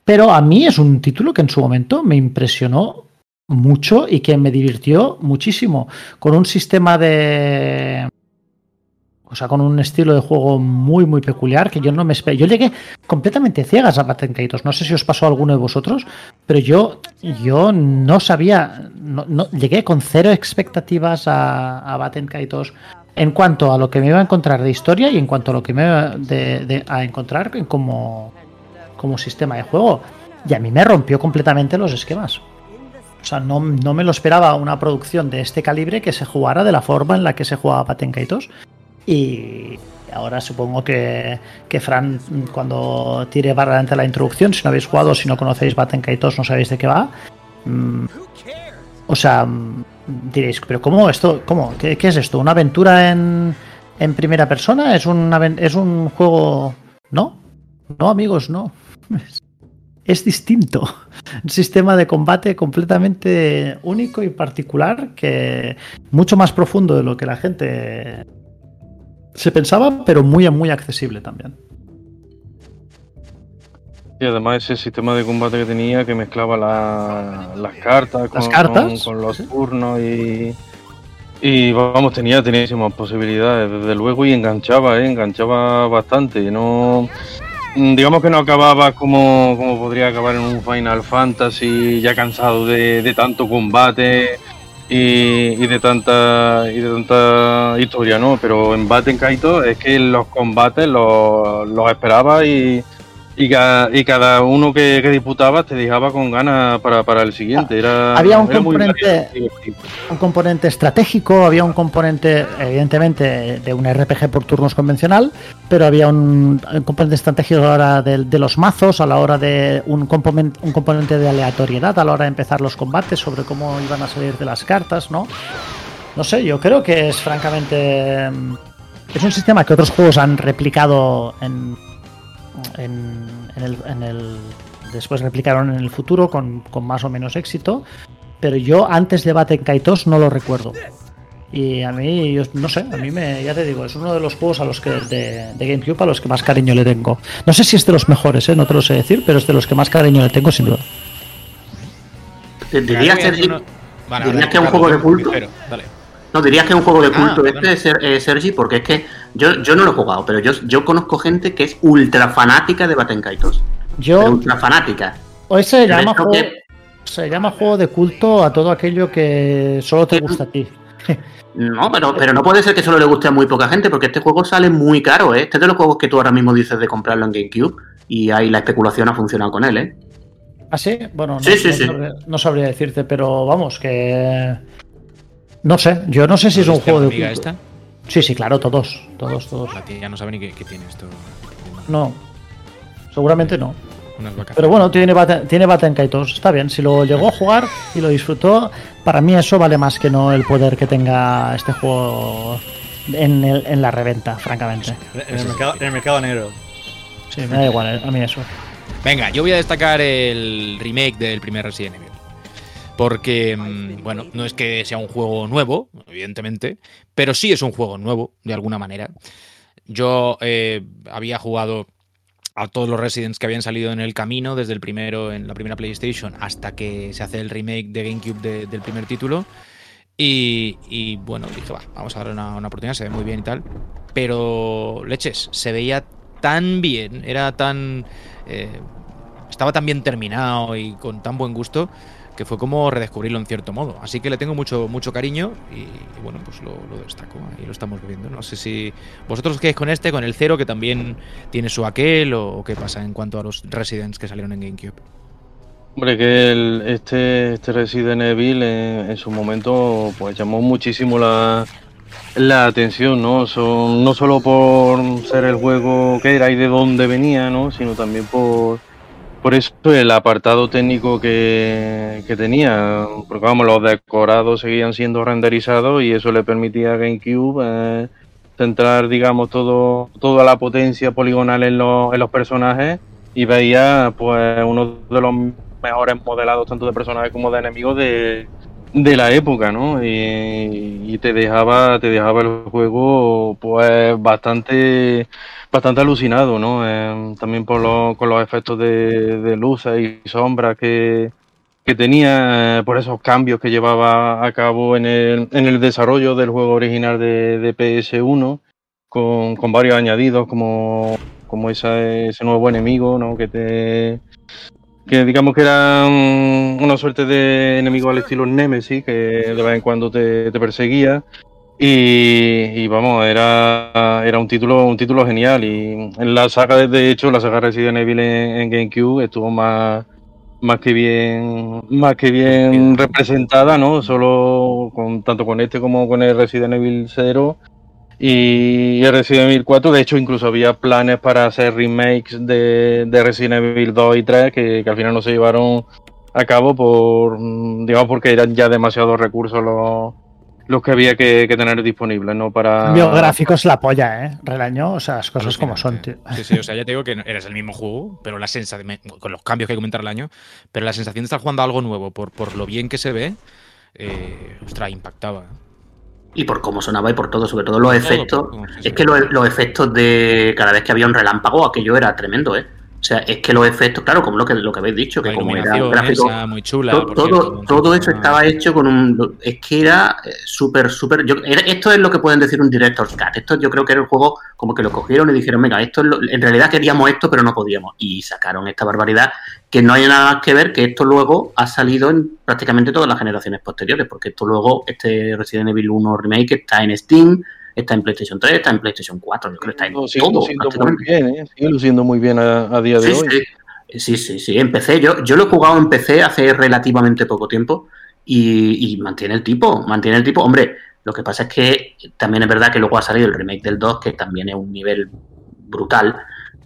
Speaker 3: Pero a mí es un título que en su momento me impresionó mucho y que me divirtió muchísimo, con un sistema de... O sea, con un estilo de juego muy, muy peculiar que yo no me esperé. Yo llegué completamente ciegas a Batten Kaitos. No sé si os pasó a alguno de vosotros, pero yo, yo no sabía, no, llegué con cero expectativas a, a Batten Kaitos en cuanto a lo que me iba a encontrar de historia y en cuanto a lo que me iba a encontrar como, como sistema de juego. Y a mí me rompió completamente los esquemas. O sea, no, me lo esperaba una producción de este calibre que se jugara de la forma en la que se jugaba Patenkaitos. Y ahora supongo que, que Fran, cuando tire para adelante la introducción, si no habéis jugado, si no conocéis Batenkaitos, no sabéis de qué va. Mm, o sea, diréis, pero ¿cómo esto? ¿Cómo? ¿Qué, es esto? ¿Una aventura en, en primera persona? ¿Es, ¿Es un juego...? ¿No? No, amigos, no. Es distinto. Un sistema de combate completamente único y particular que mucho más profundo de lo que la gente se pensaba, pero muy, muy accesible también.
Speaker 4: Y además ese sistema de combate que tenía que mezclaba las cartas,
Speaker 3: con, cartas?
Speaker 4: con, los turnos y, y vamos, tenía tenísimas posibilidades, desde luego, y enganchaba, ¿eh? enganchaba bastante. No, digamos que no acababa como, como podría acabar en un Final Fantasy, ya cansado de, tanto combate y, de tanta y de tanta historia, ¿no? Pero en Batten Kaito es que los combates los, los esperaba y y cada, uno que, disputaba te dejaba con ganas para, el siguiente. Era,
Speaker 3: había un, componente, un componente estratégico, había un componente, evidentemente, de un RPG por turnos convencional, pero había un, componente estratégico a la hora de, los mazos, a la hora de un componente, un componente de aleatoriedad, a la hora de empezar los combates, sobre cómo iban a salir de las cartas, ¿no? No sé, yo creo que es francamente. Es un sistema que otros juegos han replicado en en, el, después replicaron en el futuro con, más o menos éxito, pero yo antes de Baten Kaitos no lo recuerdo. Y a mí, no sé, a mí me, ya te digo, es uno de los juegos a los que de, GameCube a los que más cariño le tengo. No sé si es de los mejores, ¿eh? no te lo sé decir, pero es de los que más cariño le tengo sin duda.
Speaker 5: ¿Dirías que, es un juego de culto? No, dirías que es un juego de ah, culto este, eh, Sergi, porque es que yo, yo no lo he jugado, pero yo, yo conozco gente que es ultra fanática de Batenkaitos.
Speaker 3: Yo.
Speaker 5: ultra fanática.
Speaker 3: Hoy se llama, juego, se llama juego de culto a todo aquello que solo te gusta a ti.
Speaker 5: No, pero, pero no puede ser que solo le guste a muy poca gente, porque este juego sale muy caro, ¿eh? Este es de los juegos que tú ahora mismo dices de comprarlo en GameCube y ahí la especulación ha funcionado con él, ¿eh?
Speaker 3: ¿Ah, sí? Bueno, no, no sabría decirte, pero vamos, que no sé, yo no sé si es un juego de.
Speaker 1: esta?
Speaker 3: Sí, sí, claro, todos. Todos, todos.
Speaker 1: La tía ya no sabe ni qué, tiene esto.
Speaker 3: No. Seguramente no. Pero bueno, tiene Baten, tiene Baten Kaitos, está bien. Si lo llegó a jugar y lo disfrutó, para mí eso vale más que no el poder que tenga este juego en, en la reventa, francamente.
Speaker 2: En el, mercado, en el mercado negro.
Speaker 3: Sí, me da igual, a mí eso.
Speaker 1: Venga, yo voy a destacar el remake del primer Resident Evil porque, mm, bueno, no es que sea un juego nuevo, evidentemente, pero sí es un juego nuevo, de alguna manera. Yo eh, había jugado a todos los Residents que habían salido en el camino, desde el primero, en la primera PlayStation, hasta que se hace el remake de GameCube del primer título. Y, bueno, dije, va, vamos a darle una, oportunidad, se ve muy bien y tal. Pero, leches, se veía tan bien, era tan... Eh, estaba tan bien terminado y con tan buen gusto que fue como redescubrirlo en cierto modo. Así que le tengo mucho, mucho cariño y, bueno, pues lo, destaco y lo estamos viendo. No sé si vosotros quedáis con este, con el cero, que también tiene su aquel, o, qué pasa en cuanto a los Residents que salieron en GameCube.
Speaker 4: Hombre, que este, este Resident Evil en, su momento pues llamó muchísimo la, la atención, ¿no? Son, no solo por ser el juego que era y de dónde venía, ¿no? Sino también por por eso el apartado técnico que, tenía, porque vamos, los decorados seguían siendo renderizados y eso le permitía a GameCube eh, centrar, digamos, todo, toda la potencia poligonal en, los, en los personajes y veía pues uno de los mejores modelados tanto de personajes como de enemigos de, de la época, ¿no? Y, te dejaba, te dejaba el juego pues bastante, bastante alucinado, ¿no? Eh, también por lo, con los efectos de, de luces y sombras que, que tenía, eh, por esos cambios que llevaba a cabo en el, en el desarrollo del juego original de, de PS1, con, con, varios añadidos como, como ese nuevo enemigo, ¿no? Que te que digamos que era una suerte de enemigo al estilo Nemesis, que de vez en cuando te, perseguía. Y, vamos, era, era un título, un título genial. Y en la saga, de hecho, la saga Resident Evil en, GameCube estuvo más, más que bien, más que bien representada, ¿no? Solo con tanto con este como con el Resident Evil 0 y Resident Evil 4, de hecho, incluso había planes para hacer remakes de, Resident Evil 2 y 3 que, al final no se llevaron a cabo por, digamos, porque eran ya demasiados recursos los, los que había que, tener disponibles, ¿no? Para.
Speaker 3: Biográficos la polla, ¿eh? Relaño, o sea, las cosas como son, tío.
Speaker 1: Sí, sí, o sea, ya te digo que eres el mismo juego, pero la sensación, con los cambios que hay que comentar el año, pero la sensación de estar jugando algo nuevo por, por lo bien que se ve, eh, ostras, impactaba
Speaker 5: y por cómo sonaba y por todo, sobre todo los efectos. Es que los, efectos de cada vez que había un relámpago, aquello era tremendo, ¿eh? O sea, es que los efectos, claro, como lo que, lo que habéis dicho, que como era gráfico.
Speaker 1: muy chula,
Speaker 5: todo, todo, eso estaba hecho con un. Es que era eh, súper, súper. Esto es lo que pueden decir un director's cut. Esto yo creo que era el juego como que lo cogieron y dijeron, venga, esto en realidad queríamos esto, pero no podíamos. Y sacaron esta barbaridad que no hay nada más que ver que esto luego ha salido en prácticamente todas las generaciones posteriores, porque esto luego, este Resident Evil 1 Remake está en Steam Está en PlayStation 3, está en PlayStation 4, yo creo que está en todo.
Speaker 4: muy bien, ¿eh? Sigue luciendo muy bien a, día de hoy.
Speaker 5: Sí. sí, sí, Empecé, yo, yo lo he jugado en PC hace relativamente poco tiempo y, mantiene el tipo, mantiene el tipo. Hombre, lo que pasa es que también es verdad que luego ha salido el remake del 2, que también es un nivel brutal,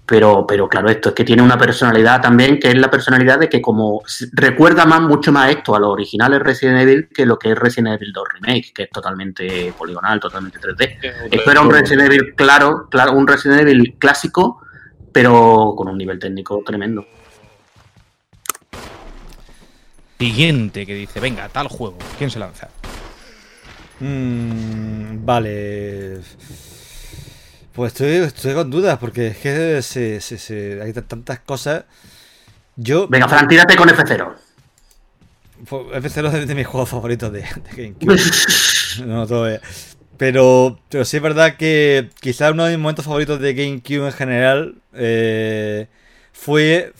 Speaker 5: pero, pero claro, esto es que tiene una personalidad también, que es la personalidad de que como recuerda más, mucho más esto a los originales Resident Evil que lo que es Resident Evil 2 Remake, que es totalmente poligonal, totalmente 3D. Esto era un Resident Evil claro, claro, un Resident Evil clásico, pero con un nivel técnico tremendo.
Speaker 1: Siguiente que dice, venga, tal juego, ¿quién se lanza?
Speaker 2: Mm, vale. Pues estoy, con dudas, porque es que se, hay tantas cosas. Yo.
Speaker 5: Venga, Fran, tírate con F0.
Speaker 2: Pues, F0 es de mis juegos favoritos de, GameCube. no, todo Pero, pero sí es verdad que quizás uno de mis momentos favoritos de GameCube en general eh, fue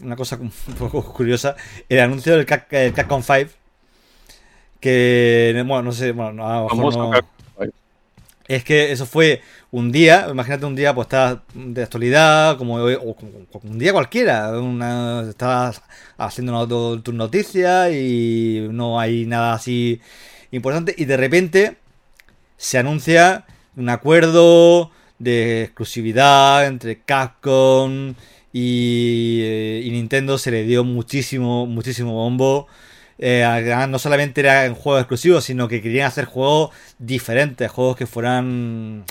Speaker 2: una cosa un poco curiosa: el anuncio del Capcom 5. Que, bueno, no sé, bueno, a lo mejor no. Es que eso fue un día, imagínate un día, pues estás de actualidad, como, un día cualquiera, una, estás haciendo tus noticias y no hay nada así importante, y de repente se anuncia un acuerdo de exclusividad entre Capcom y, eh, Nintendo, se le dio muchísimo, muchísimo bombo. Eh, no solamente eran juegos exclusivos, sino que querían hacer juegos diferentes, juegos que fueran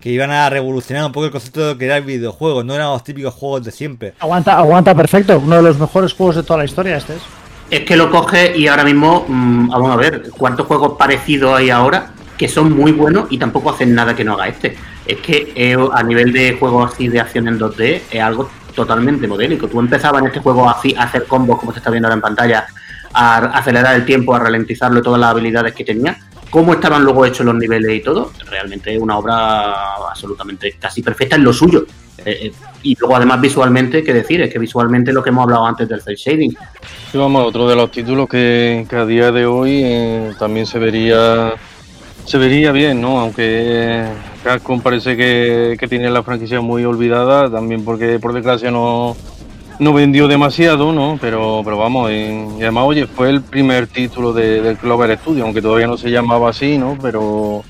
Speaker 2: que iban a revolucionar un poco el concepto de lo que era el videojuego, no eran los típicos juegos de siempre.
Speaker 3: Aguanta, aguanta perfecto, uno de los mejores juegos de toda la historia este es.
Speaker 5: Es que lo coge y ahora mismo, mm, vamos a ver, ¿cuántos juegos parecidos hay ahora que son muy buenos y tampoco hacen nada que no haga este? Es que eh, a nivel de juegos así de acción en 2D es algo totalmente modélico. Tú empezabas en este juego a, hacer combos, como se está viendo ahora en pantalla, a acelerar el tiempo, a ralentizarlo, todas las habilidades que tenía cómo estaban luego hechos los niveles y todo, realmente es una obra absolutamente casi perfecta en lo suyo. Eh, eh, y luego además visualmente, ¿qué decir? Es que visualmente lo que hemos hablado antes del cel shading.
Speaker 4: Sí, vamos, otro de los títulos que, a día de hoy eh, también se vería se vería bien, ¿no? Aunque Capcom parece que, que tiene la franquicia muy olvidada, también porque por desgracia no, no vendió demasiado, ¿no? Pero, pero vamos, y, además, oye, fue el primer título de, del Clover Studio, aunque todavía no se llamaba así, ¿no? Pero,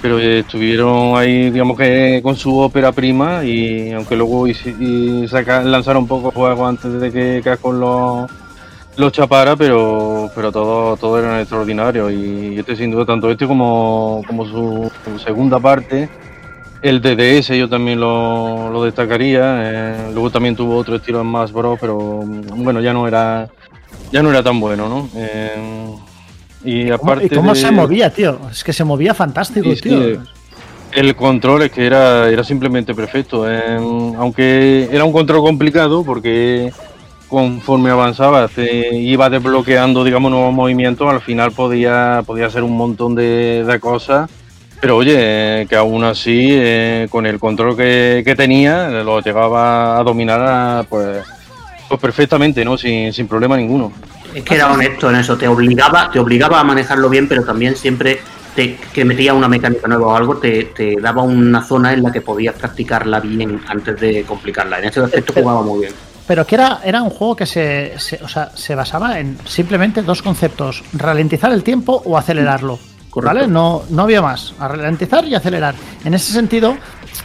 Speaker 4: pero estuvieron ahí, digamos que con su ópera prima, y aunque luego y, lanzaron un poco juegos antes de que Capcom los lo chapara, pero, pero todo, todo era extraordinario. Y este, sin duda, tanto este como, como su segunda parte el DDS yo también lo, destacaría. Eh, luego también tuvo otro estilo en más Bros, pero mm, bueno, ya no era ya no era tan bueno, ¿no? Eh, Y
Speaker 3: ¿Cómo,
Speaker 4: aparte
Speaker 3: y cómo
Speaker 4: de-
Speaker 3: se movía, tío? Es que se movía fantástico,
Speaker 4: Sí, sí.
Speaker 3: tío.
Speaker 4: El control es que era, era simplemente perfecto. eh, aunque era un control complicado porque conforme avanzaba te iba desbloqueando, digamos, nuevos movimientos, al final podía, podía hacer un montón de, de cosas. Pero oye, que aún así, eh, con el control que, que tenía, lo llegaba a dominar a, pues, pues perfectamente, ¿no? Sin, sin problema ninguno.
Speaker 5: Es que era honesto en eso, te obligaba, te obligaba a manejarlo bien, pero también siempre te, que metía una mecánica nueva o algo, te, te daba una zona en la que podías practicarla bien antes de complicarla. En ese aspecto jugaba muy bien.
Speaker 3: Pero que era, era un juego que se, se- o sea, se basaba en simplemente dos conceptos: ralentizar el tiempo o acelerarlo. ¿Vale? No, no había más. A ralentizar y acelerar. En ese sentido,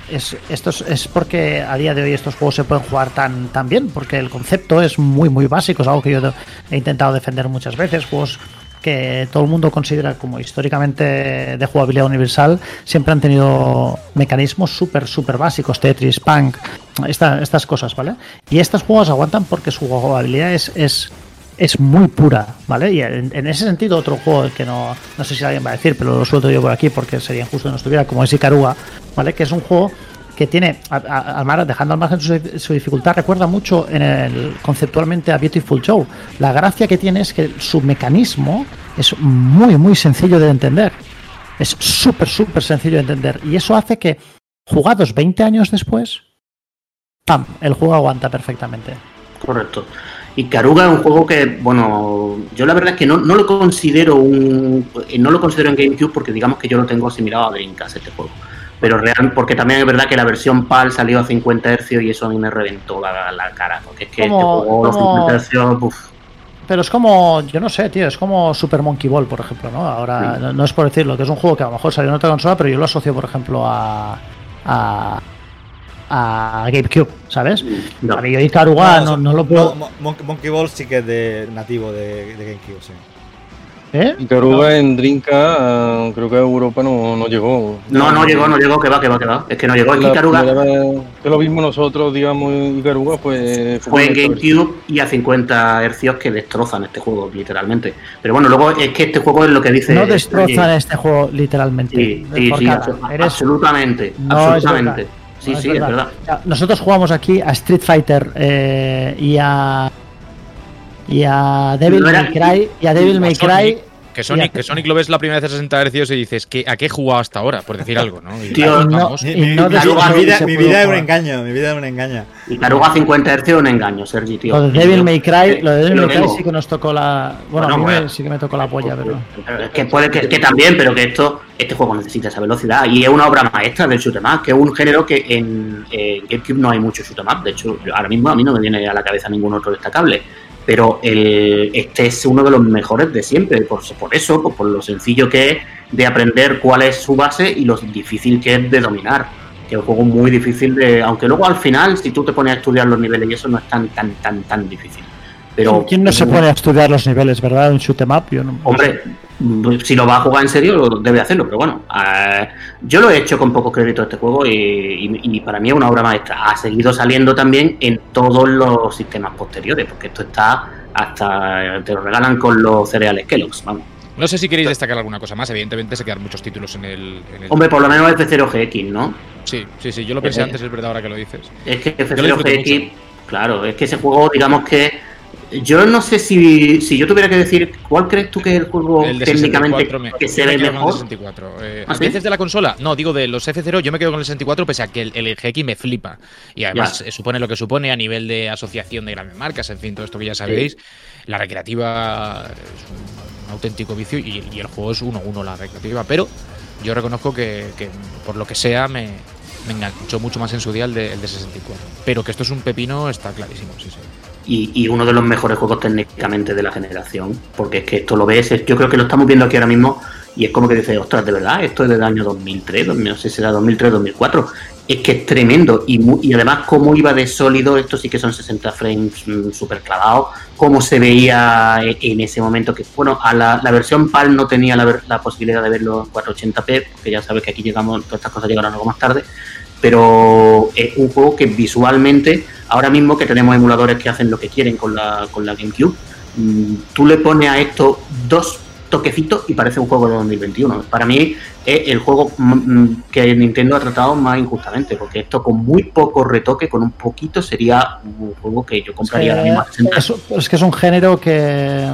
Speaker 3: es, esto es, porque a día de hoy estos juegos se pueden jugar tan, tan bien, porque el concepto es muy, muy básico. Es algo que yo he intentado defender muchas veces. Juegos que todo el mundo considera como históricamente de jugabilidad universal, siempre han tenido mecanismos súper, súper básicos, Tetris, Punk, esta- estas cosas, ¿vale? Y estos juegos aguantan porque su jugabilidad es, es, es muy pura, ¿vale? Y en, ese sentido, otro juego que no, no sé si alguien va a decir, pero lo suelto yo por aquí porque sería injusto que no estuviera, como es Ikaruga, ¿vale? Que es un juego que tiene, a- a- mar- dejando al margen su, su dificultad, recuerda mucho en el, conceptualmente a Beautiful Joe. La gracia que tiene es que su mecanismo es muy, muy sencillo de entender. Es súper, súper sencillo de entender. Y eso hace que, jugados 20 años después, ¡pam! El juego aguanta perfectamente.
Speaker 5: Correcto. Y Caruga es un juego que, bueno, yo la verdad es que no, no lo considero un. eh, No lo considero en GameCube porque digamos que yo lo tengo asimilado a Dreamcast este juego. Pero real, porque también es verdad que la versión PAL salió a 50 Hz y eso a mí me reventó la, la cara. Porque es que este juego, los
Speaker 3: como-
Speaker 5: 50 Hz, uf,
Speaker 3: Pero es como, yo no sé, tío, es como Super Monkey Ball, por ejemplo, ¿no? Ahora,
Speaker 5: Sí.
Speaker 3: no, no es por decirlo, que es un juego que a lo mejor salió en otra consola, pero yo lo asocio, por ejemplo, a. a. a GameCube, ¿sabes?
Speaker 5: no.
Speaker 3: A mí yo Ikaruga no,
Speaker 2: son-
Speaker 3: no lo puedo.
Speaker 2: Mon- Mon- Monkey Ball sí que es de nativo de, de GameCube, sí.
Speaker 3: ¿Eh?
Speaker 4: Y Caruga en Drinka, creo que a Europa no, no llegó.
Speaker 5: No, no llegó, no llegó, que va, que va, que va. Es que no llegó. Es que Ikaruga
Speaker 4: que lo vimos nosotros, digamos, y Caruga, pues
Speaker 5: fue en GameCube y a 50 Hz que destrozan este juego, literalmente. Pero bueno, luego es que este juego es lo que dice.
Speaker 3: No destrozan este juego literalmente.
Speaker 5: Sí, sí,
Speaker 3: Por
Speaker 5: sí,
Speaker 3: Eres-
Speaker 5: absolutamente.
Speaker 3: No, es
Speaker 5: absolutamente.
Speaker 3: Verdad.
Speaker 5: Sí,
Speaker 3: No,
Speaker 5: sí, es verdad.
Speaker 3: O sea, Nosotros jugamos aquí a Street Fighter eh, y a. y a Devil
Speaker 5: No
Speaker 3: May Cry. Y a Devil May Cry.
Speaker 1: Que Sonic, que Sonic lo ves la primera vez a 60 Hz y dices, ¿qué, ¿a qué he jugado hasta ahora? Por decir algo, ¿no? Y
Speaker 5: Tío,
Speaker 3: no-.
Speaker 2: Mi,
Speaker 3: Y
Speaker 2: mi-
Speaker 3: no
Speaker 2: mi-
Speaker 5: destroza
Speaker 2: mi
Speaker 5: lo
Speaker 2: vida, mi es un engaño, mi vida es un engaño.
Speaker 5: Y Caruga 50 Hz es un engaño, Sergi, tío.
Speaker 3: Lo de Devil May Cry, lo de Devil May Cry sí que nos tocó la. Bueno,
Speaker 5: Bueno,
Speaker 3: a mí
Speaker 5: bueno.
Speaker 3: sí que me tocó la polla, pero.
Speaker 5: Es que puede que, que también, pero que esto, este juego necesita esa velocidad y es una obra maestra del shoot 'em up, que es un género que en, en GameCube no hay mucho shoot 'em up. De hecho, ahora mismo a mí no me viene a la cabeza ningún otro destacable. Pero el, este es uno de los mejores de siempre, por, por eso, por, por lo sencillo que es de aprender cuál es su base y lo difícil que es de dominar. Que es un juego muy difícil de. Aunque luego al final, si tú te pones a estudiar los niveles y eso no es tan, tan, tan, tan difícil. Pero
Speaker 3: ¿Quién no se pone a estudiar los niveles, verdad? Un shoot 'em up. Yo no,
Speaker 5: Hombre, mm, si lo va a jugar en serio, lo debe hacerlo, pero bueno, eh, yo lo he hecho con pocos créditos este juego y, y- y para mí es una obra maestra. Ha seguido saliendo también en todos los sistemas posteriores, porque esto está hasta te lo regalan con los cereales Kellogg's, vamos.
Speaker 1: No sé si queréis destacar alguna cosa más. Evidentemente se quedan muchos títulos en el. en el-
Speaker 5: Hombre, por lo menos F0GX, ¿no?
Speaker 1: Sí, sí, sí. Yo lo pensé
Speaker 5: Eh,
Speaker 1: antes, es verdad, ahora que lo dices.
Speaker 5: Es que
Speaker 1: Yo lo disfruté
Speaker 5: F0GX, claro, es que ese juego, digamos que. Yo no sé si, si yo tuviera que decir, ¿cuál crees tú que es el juego
Speaker 1: El
Speaker 5: técnicamente
Speaker 1: 64 me-
Speaker 5: que se
Speaker 1: me
Speaker 5: ve mejor?
Speaker 1: 64. Eh,
Speaker 5: ¿Ah,
Speaker 1: veces de la consola? No, digo de los F0, yo me quedo con el 64 pese a que el, el GX me flipa. Y además
Speaker 5: Ya.
Speaker 1: eh, supone lo que supone a nivel de asociación de grandes marcas, en fin, todo esto que ya sabéis. La recreativa es un, un auténtico vicio y, y el juego es 1-1 la recreativa, pero yo reconozco que, que por lo que sea me, me enganchó mucho más en su día el de, el de 64. Pero que esto es un pepino está clarísimo, sí, sí.
Speaker 5: Y, y uno de los mejores juegos técnicamente de la generación, porque es que esto lo ves, es- yo creo que lo estamos viendo aquí ahora mismo y es como que dices, ostras, de verdad, esto es del año 2003, 2000, no sé si será 2003, 2004, es que es tremendo y, mu- y además cómo iba de sólido, esto sí que son 60 frames mm, súper clavados, cómo se veía e- en ese momento que, bueno, a la, la versión PAL no tenía la, la posibilidad de verlo en 480p, porque ya sabes que aquí llegamos, todas estas cosas llegaron algo más tarde, pero es un juego que visualmente, ahora mismo que tenemos emuladores que hacen lo que quieren con la, con la GameCube, mm, tú le pones a esto dos toquecito y parece un juego de 2021. Para mí es el juego mm, mm, que Nintendo ha tratado más injustamente, porque esto con muy poco retoque, con un poquito, sería un juego que yo compraría ahora mismo a 60.
Speaker 3: Es, es que es un género que.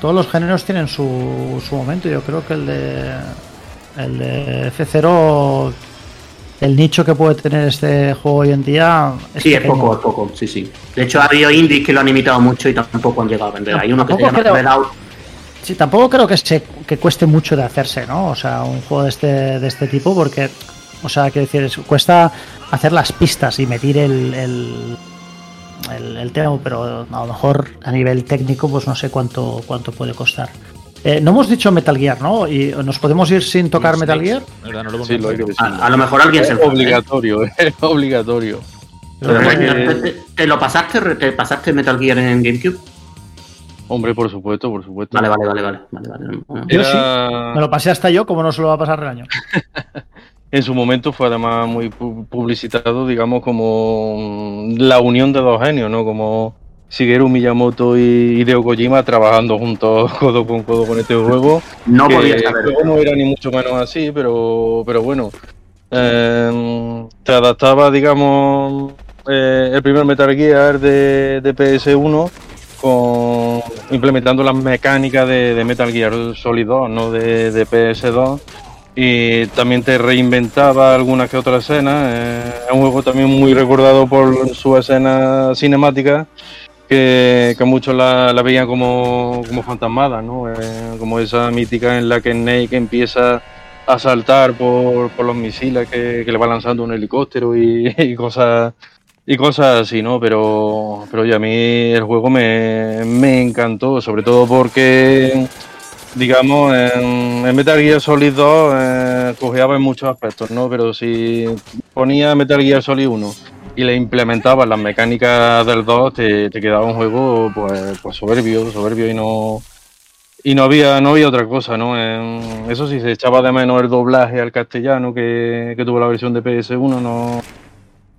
Speaker 3: Todos los géneros tienen su, su momento. Yo creo que el de. El de F0. El nicho que puede tener este juego hoy en día. Es
Speaker 5: Sí, es poco, es poco, sí, sí. De hecho, ha habido indies que lo han imitado mucho y tampoco han llegado a vender. Hay uno que se llama
Speaker 3: creo-
Speaker 5: Red Out.
Speaker 3: Sí, tampoco creo que, se, que cueste mucho de hacerse, ¿no? O sea, un juego de este, de este tipo, porque, o sea, quiero decir, es- cuesta hacer las pistas y medir el, el, el, el tema, pero a lo mejor a nivel técnico, pues no sé cuánto, cuánto puede costar. Eh, no hemos dicho Metal Gear, ¿no? ¿Y nos podemos ir sin tocar Metal Gear?
Speaker 1: ¿Verdad? No lo
Speaker 4: Sí, lo.
Speaker 5: A, a lo mejor alguien se
Speaker 4: Es
Speaker 5: enfada, ¿eh?
Speaker 4: obligatorio, es obligatorio.
Speaker 3: Pero
Speaker 4: que-
Speaker 5: ¿Te, lo pasaste, te pasaste Metal Gear en GameCube?
Speaker 4: Hombre, por supuesto, por supuesto.
Speaker 5: Vale, vale, vale, vale. vale, vale. Bueno.
Speaker 3: Yo
Speaker 4: Era-
Speaker 3: Me lo pasé hasta yo, como no se lo va a pasar el año.
Speaker 4: En su momento fue además muy pu- publicitado, digamos, como la unión de dos genios, ¿no? Como Shigeru Miyamoto y Hideo Kojima trabajando juntos codo con codo con este juego.
Speaker 5: No podía
Speaker 4: el
Speaker 5: saber.
Speaker 4: juego no era ni mucho menos así, pero, pero bueno. Eh, te adaptaba, digamos, eh, el primer Metal Gear de, de PS1 con implementando las mecánicas de, de Metal Gear Solid 2, no de, de PS2. Y también te reinventaba algunas que otras escenas. eh, es un juego también muy recordado por su escena cinemática que, que muchos la, veían como, fantasmada, ¿no? Eh, como esa mítica en la que Snake empieza a saltar por, los misiles que, le va lanzando un helicóptero y, y cosas y cosas así, ¿no? Pero, pero oye, a mí el juego me, me encantó, sobre todo porque, digamos, en, en Metal Gear Solid 2 eh, cojeaba en muchos aspectos, ¿no? Pero si ponía Metal Gear Solid 1 y le implementabas las mecánicas del 2, te, te quedaba un juego pues, pues soberbio, soberbio y no y no había no había otra cosa, ¿no? En- eso sí, se echaba de menos el doblaje al castellano que, que tuvo la versión de PS1, no,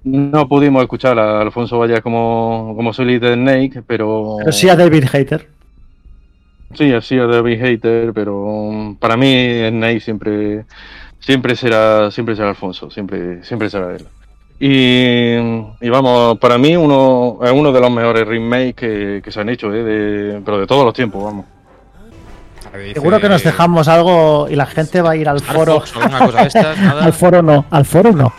Speaker 4: no pudimos escuchar a Alfonso Vallas como, como Solid Snake, pero...
Speaker 3: Pero sí a David Hater.
Speaker 4: Sí, así a David Hater, pero para mí Snake siempre siempre será siempre será Alfonso, siempre siempre será él. Y, y vamos, para mí uno es uno de los mejores remakes que, que se han hecho, ¿eh? de, pero de todos los tiempos, vamos.
Speaker 1: Dice-
Speaker 3: Seguro que nos dejamos algo y la gente va a ir al foro.
Speaker 1: Fox o alguna cosa de estas, nada.
Speaker 3: Al foro no, al foro no.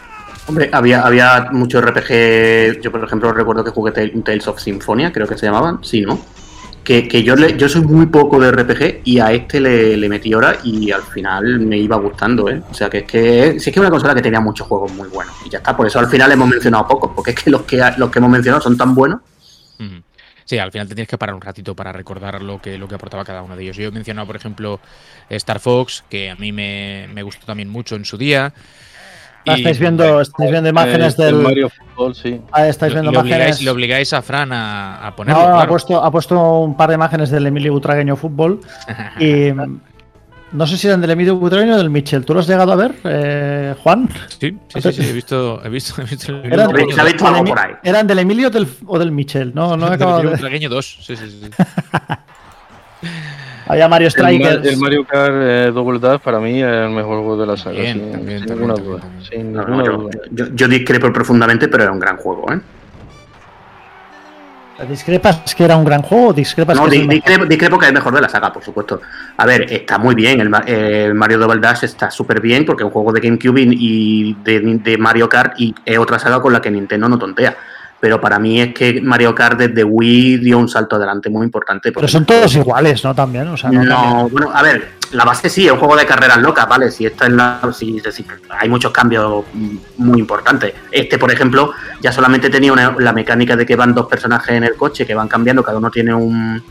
Speaker 5: Hombre, había, había mucho RPG. Yo, por ejemplo, recuerdo que jugué Tales of Symphonia, creo que se llamaban. Sí, ¿no? Que, yo, le, yo soy muy poco de RPG y a este le, metí horas y al final me iba gustando, ¿eh? O sea, que es que sí es que es una consola que tenía muchos juegos muy buenos. Y ya está, por eso al final hemos mencionado pocos, porque es que los que, los que hemos mencionado son tan buenos.
Speaker 1: Sí, al final te tienes que parar un ratito para recordar lo que, lo que aportaba cada uno de ellos. Yo he mencionado, por ejemplo, Star Fox, que a mí me, me gustó también mucho en su día.
Speaker 3: Ah, estáis viendo, estáis viendo imágenes
Speaker 4: Eh, el
Speaker 3: del.
Speaker 4: Mario Football, sí.
Speaker 3: Ah, estáis viendo
Speaker 1: le, obligáis,
Speaker 3: imágenes.
Speaker 1: le obligáis a Fran a, a
Speaker 3: No,
Speaker 1: ponerlo.
Speaker 3: ha,
Speaker 1: claro.
Speaker 3: puesto, ha puesto un par de imágenes del Emilio Butragueño Fútbol. Y no sé si eran del Emilio Butragueño o del Michel. ¿Tú lo has llegado a ver, eh, Juan?
Speaker 1: Sí, sí, sí, sí, he visto, he visto, he visto el
Speaker 3: Eran,
Speaker 5: ¿Se ha visto
Speaker 3: del
Speaker 5: algo por ahí?
Speaker 3: ¿Eran del Emilio o del, o del Michel. No, no he
Speaker 1: Del
Speaker 3: acabado
Speaker 1: Emilio
Speaker 3: de.
Speaker 1: Butragueño 2. Sí, sí, sí.
Speaker 3: Había Mario Strikers.
Speaker 4: el Mario Kart eh, Double Dash para mí es el mejor juego de la saga. Sin,
Speaker 1: también,
Speaker 4: sin
Speaker 1: también,
Speaker 4: ninguna
Speaker 1: también,
Speaker 4: duda.
Speaker 1: también.
Speaker 4: Sin
Speaker 5: No,
Speaker 4: ninguna
Speaker 5: no, yo,
Speaker 4: duda.
Speaker 5: yo, yo discrepo profundamente, pero era un gran juego, ¿eh?
Speaker 3: ¿Discrepas que era un gran juego o discrepas
Speaker 5: No,
Speaker 3: que
Speaker 5: di- discrepo, discrepo que es el mejor de la saga, por supuesto. A ver, está muy bien. El, Ma- el Mario Double Dash está súper bien porque es un juego de GameCube y y de, de Mario Kart y es otra saga con la que Nintendo no tontea. Pero para mí es que Mario Kart desde Wii dio un salto adelante muy importante.
Speaker 3: Pero son todos iguales, ¿no? También. O sea, no,
Speaker 5: no, bueno, a ver, la base sí, es un juego de carreras locas, ¿vale? Si esta es la. Si, si- hay muchos cambios muy importantes. Este, por ejemplo, ya solamente tenía una- la mecánica de que van dos personajes en el coche, que van cambiando, cada uno tiene un,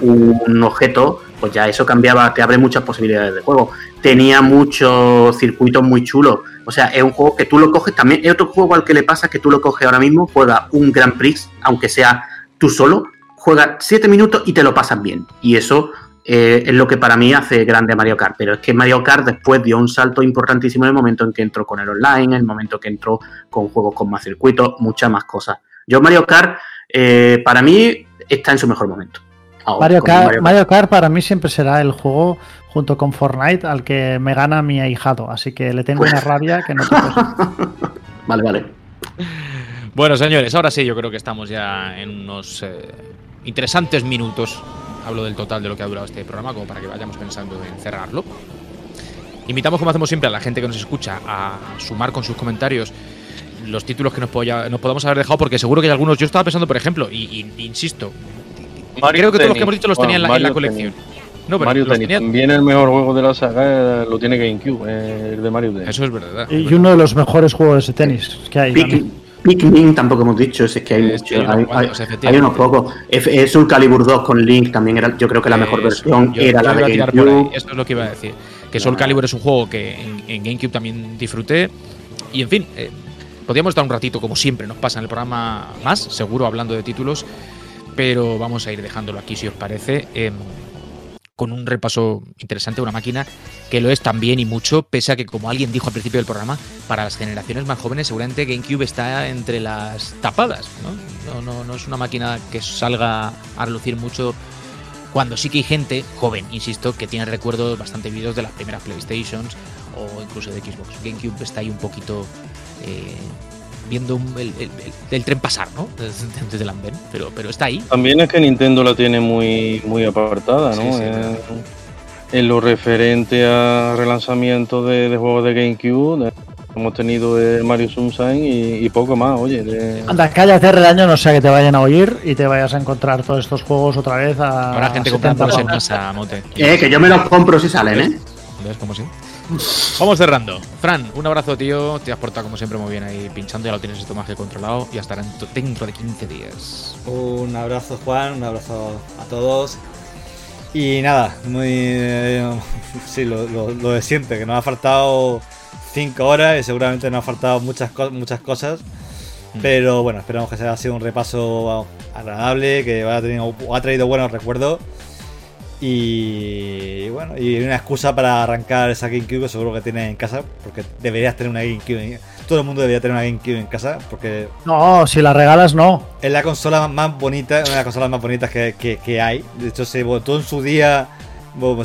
Speaker 5: un objeto, pues ya eso cambiaba, te abre muchas posibilidades de juego. Tenía muchos circuitos muy chulos. O sea, es un juego que tú lo coges también. Es otro juego al que le pasa que tú lo coges ahora mismo, juega un Grand Prix, aunque sea tú solo, juega 7 minutos y te lo pasas bien. Y eso eh, es lo que para mí hace grande Mario Kart. Pero es que Mario Kart después dio un salto importantísimo en el momento en que entró con el online, en el momento que entró con juegos con más circuitos, muchas más cosas. Yo Mario Kart, eh, para mí, está en su mejor momento.
Speaker 3: Mario Kart, Mario Kart para mí siempre será el juego junto con Fortnite al que me gana mi ahijado, así que le tengo una rabia que no te
Speaker 5: Vale, vale.
Speaker 1: Bueno, señores, ahora sí, yo creo que estamos ya en unos eh, interesantes minutos. Hablo del total de lo que ha durado este programa, como para que vayamos pensando en cerrarlo. Invitamos, como hacemos siempre, a la gente que nos escucha a sumar con sus comentarios los títulos que nos podamos haber dejado, porque seguro que hay algunos. Yo estaba pensando, por ejemplo, y, y- insisto, creo que todos los que hemos dicho los tenía en la, en la colección. No, pero
Speaker 4: Mario Tennis.
Speaker 1: tenía-
Speaker 4: También el mejor juego de la saga eh, lo tiene GameCube, eh, el de Mario Tennis.
Speaker 1: Eso es verdad.
Speaker 3: Y uno de los mejores juegos de tenis que hay.
Speaker 5: Pikmin tampoco hemos dicho, es que hay
Speaker 1: sí, unos
Speaker 5: hay, unos pocos. F- Es un Calibur 2 con Link también era, yo creo que la mejor
Speaker 1: Eso,
Speaker 5: versión
Speaker 1: yo-
Speaker 5: era
Speaker 1: yo
Speaker 5: la de GameCube.
Speaker 1: Eso es lo que iba a decir. Que Soul Calibur es un juego que en, en GameCube también disfruté. Y en fin, eh, podríamos estar un ratito, como siempre, nos pasa en el programa más, seguro hablando de títulos. Pero vamos a ir dejándolo aquí, si os parece. em, con un repaso interesante, una máquina que lo es también y mucho, pese a que, como alguien dijo al principio del programa, para las generaciones más jóvenes, seguramente GameCube está entre las tapadas. ¿no? No, no, es una máquina que salga a relucir mucho cuando sí que hay gente joven, insisto, que tiene recuerdos bastante vividos de las primeras PlayStations o incluso de Xbox. GameCube está ahí un poquito eh, viendo un- el, el- el- el tren pasar, ¿no? Desde, desde el andén, pero, pero está ahí.
Speaker 4: También es que Nintendo la tiene muy, muy apartada, ¿no?
Speaker 1: Sí, sí,
Speaker 4: Eh, en lo referente a relanzamiento de, de juegos de GameCube, de- hemos tenido el Mario Sunshine y, y poco más, oye. de-
Speaker 3: Anda, cállate, Redaño, no sea que te vayan a oír y te vayas a encontrar todos estos juegos otra vez a.
Speaker 1: Habrá gente
Speaker 3: 70
Speaker 1: comprándolos en masa, Mote.
Speaker 5: Eh, que yo me los compro si salen, ¿eh?
Speaker 1: ¿Ves cómo sí? Vamos cerrando. Fran, un abrazo, tío. Te has portado como siempre muy bien ahí pinchando. Ya lo tienes esto más que controlado. Y hasta dentro, dentro de 15 días.
Speaker 2: Un abrazo Juan, un abrazo a todos. Y nada, muy... eh, sí, lo, lo- lo de siempre, que nos ha faltado 5 horas y seguramente nos ha faltado muchas, co- muchas cosas.
Speaker 1: Mm.
Speaker 2: Pero bueno, esperamos que haya sido un repaso agradable, que haya tenido, ha traído buenos recuerdos. Y bueno, y una excusa para arrancar esa GameCube que seguro que tienes en casa, porque deberías tener una GameCube. en- Todo el mundo debería tener una GameCube en casa, porque
Speaker 3: No, si la regalas, no.
Speaker 2: es la consola más bonita, una de las consolas más bonitas que, que- que hay. De hecho, se votó en su día,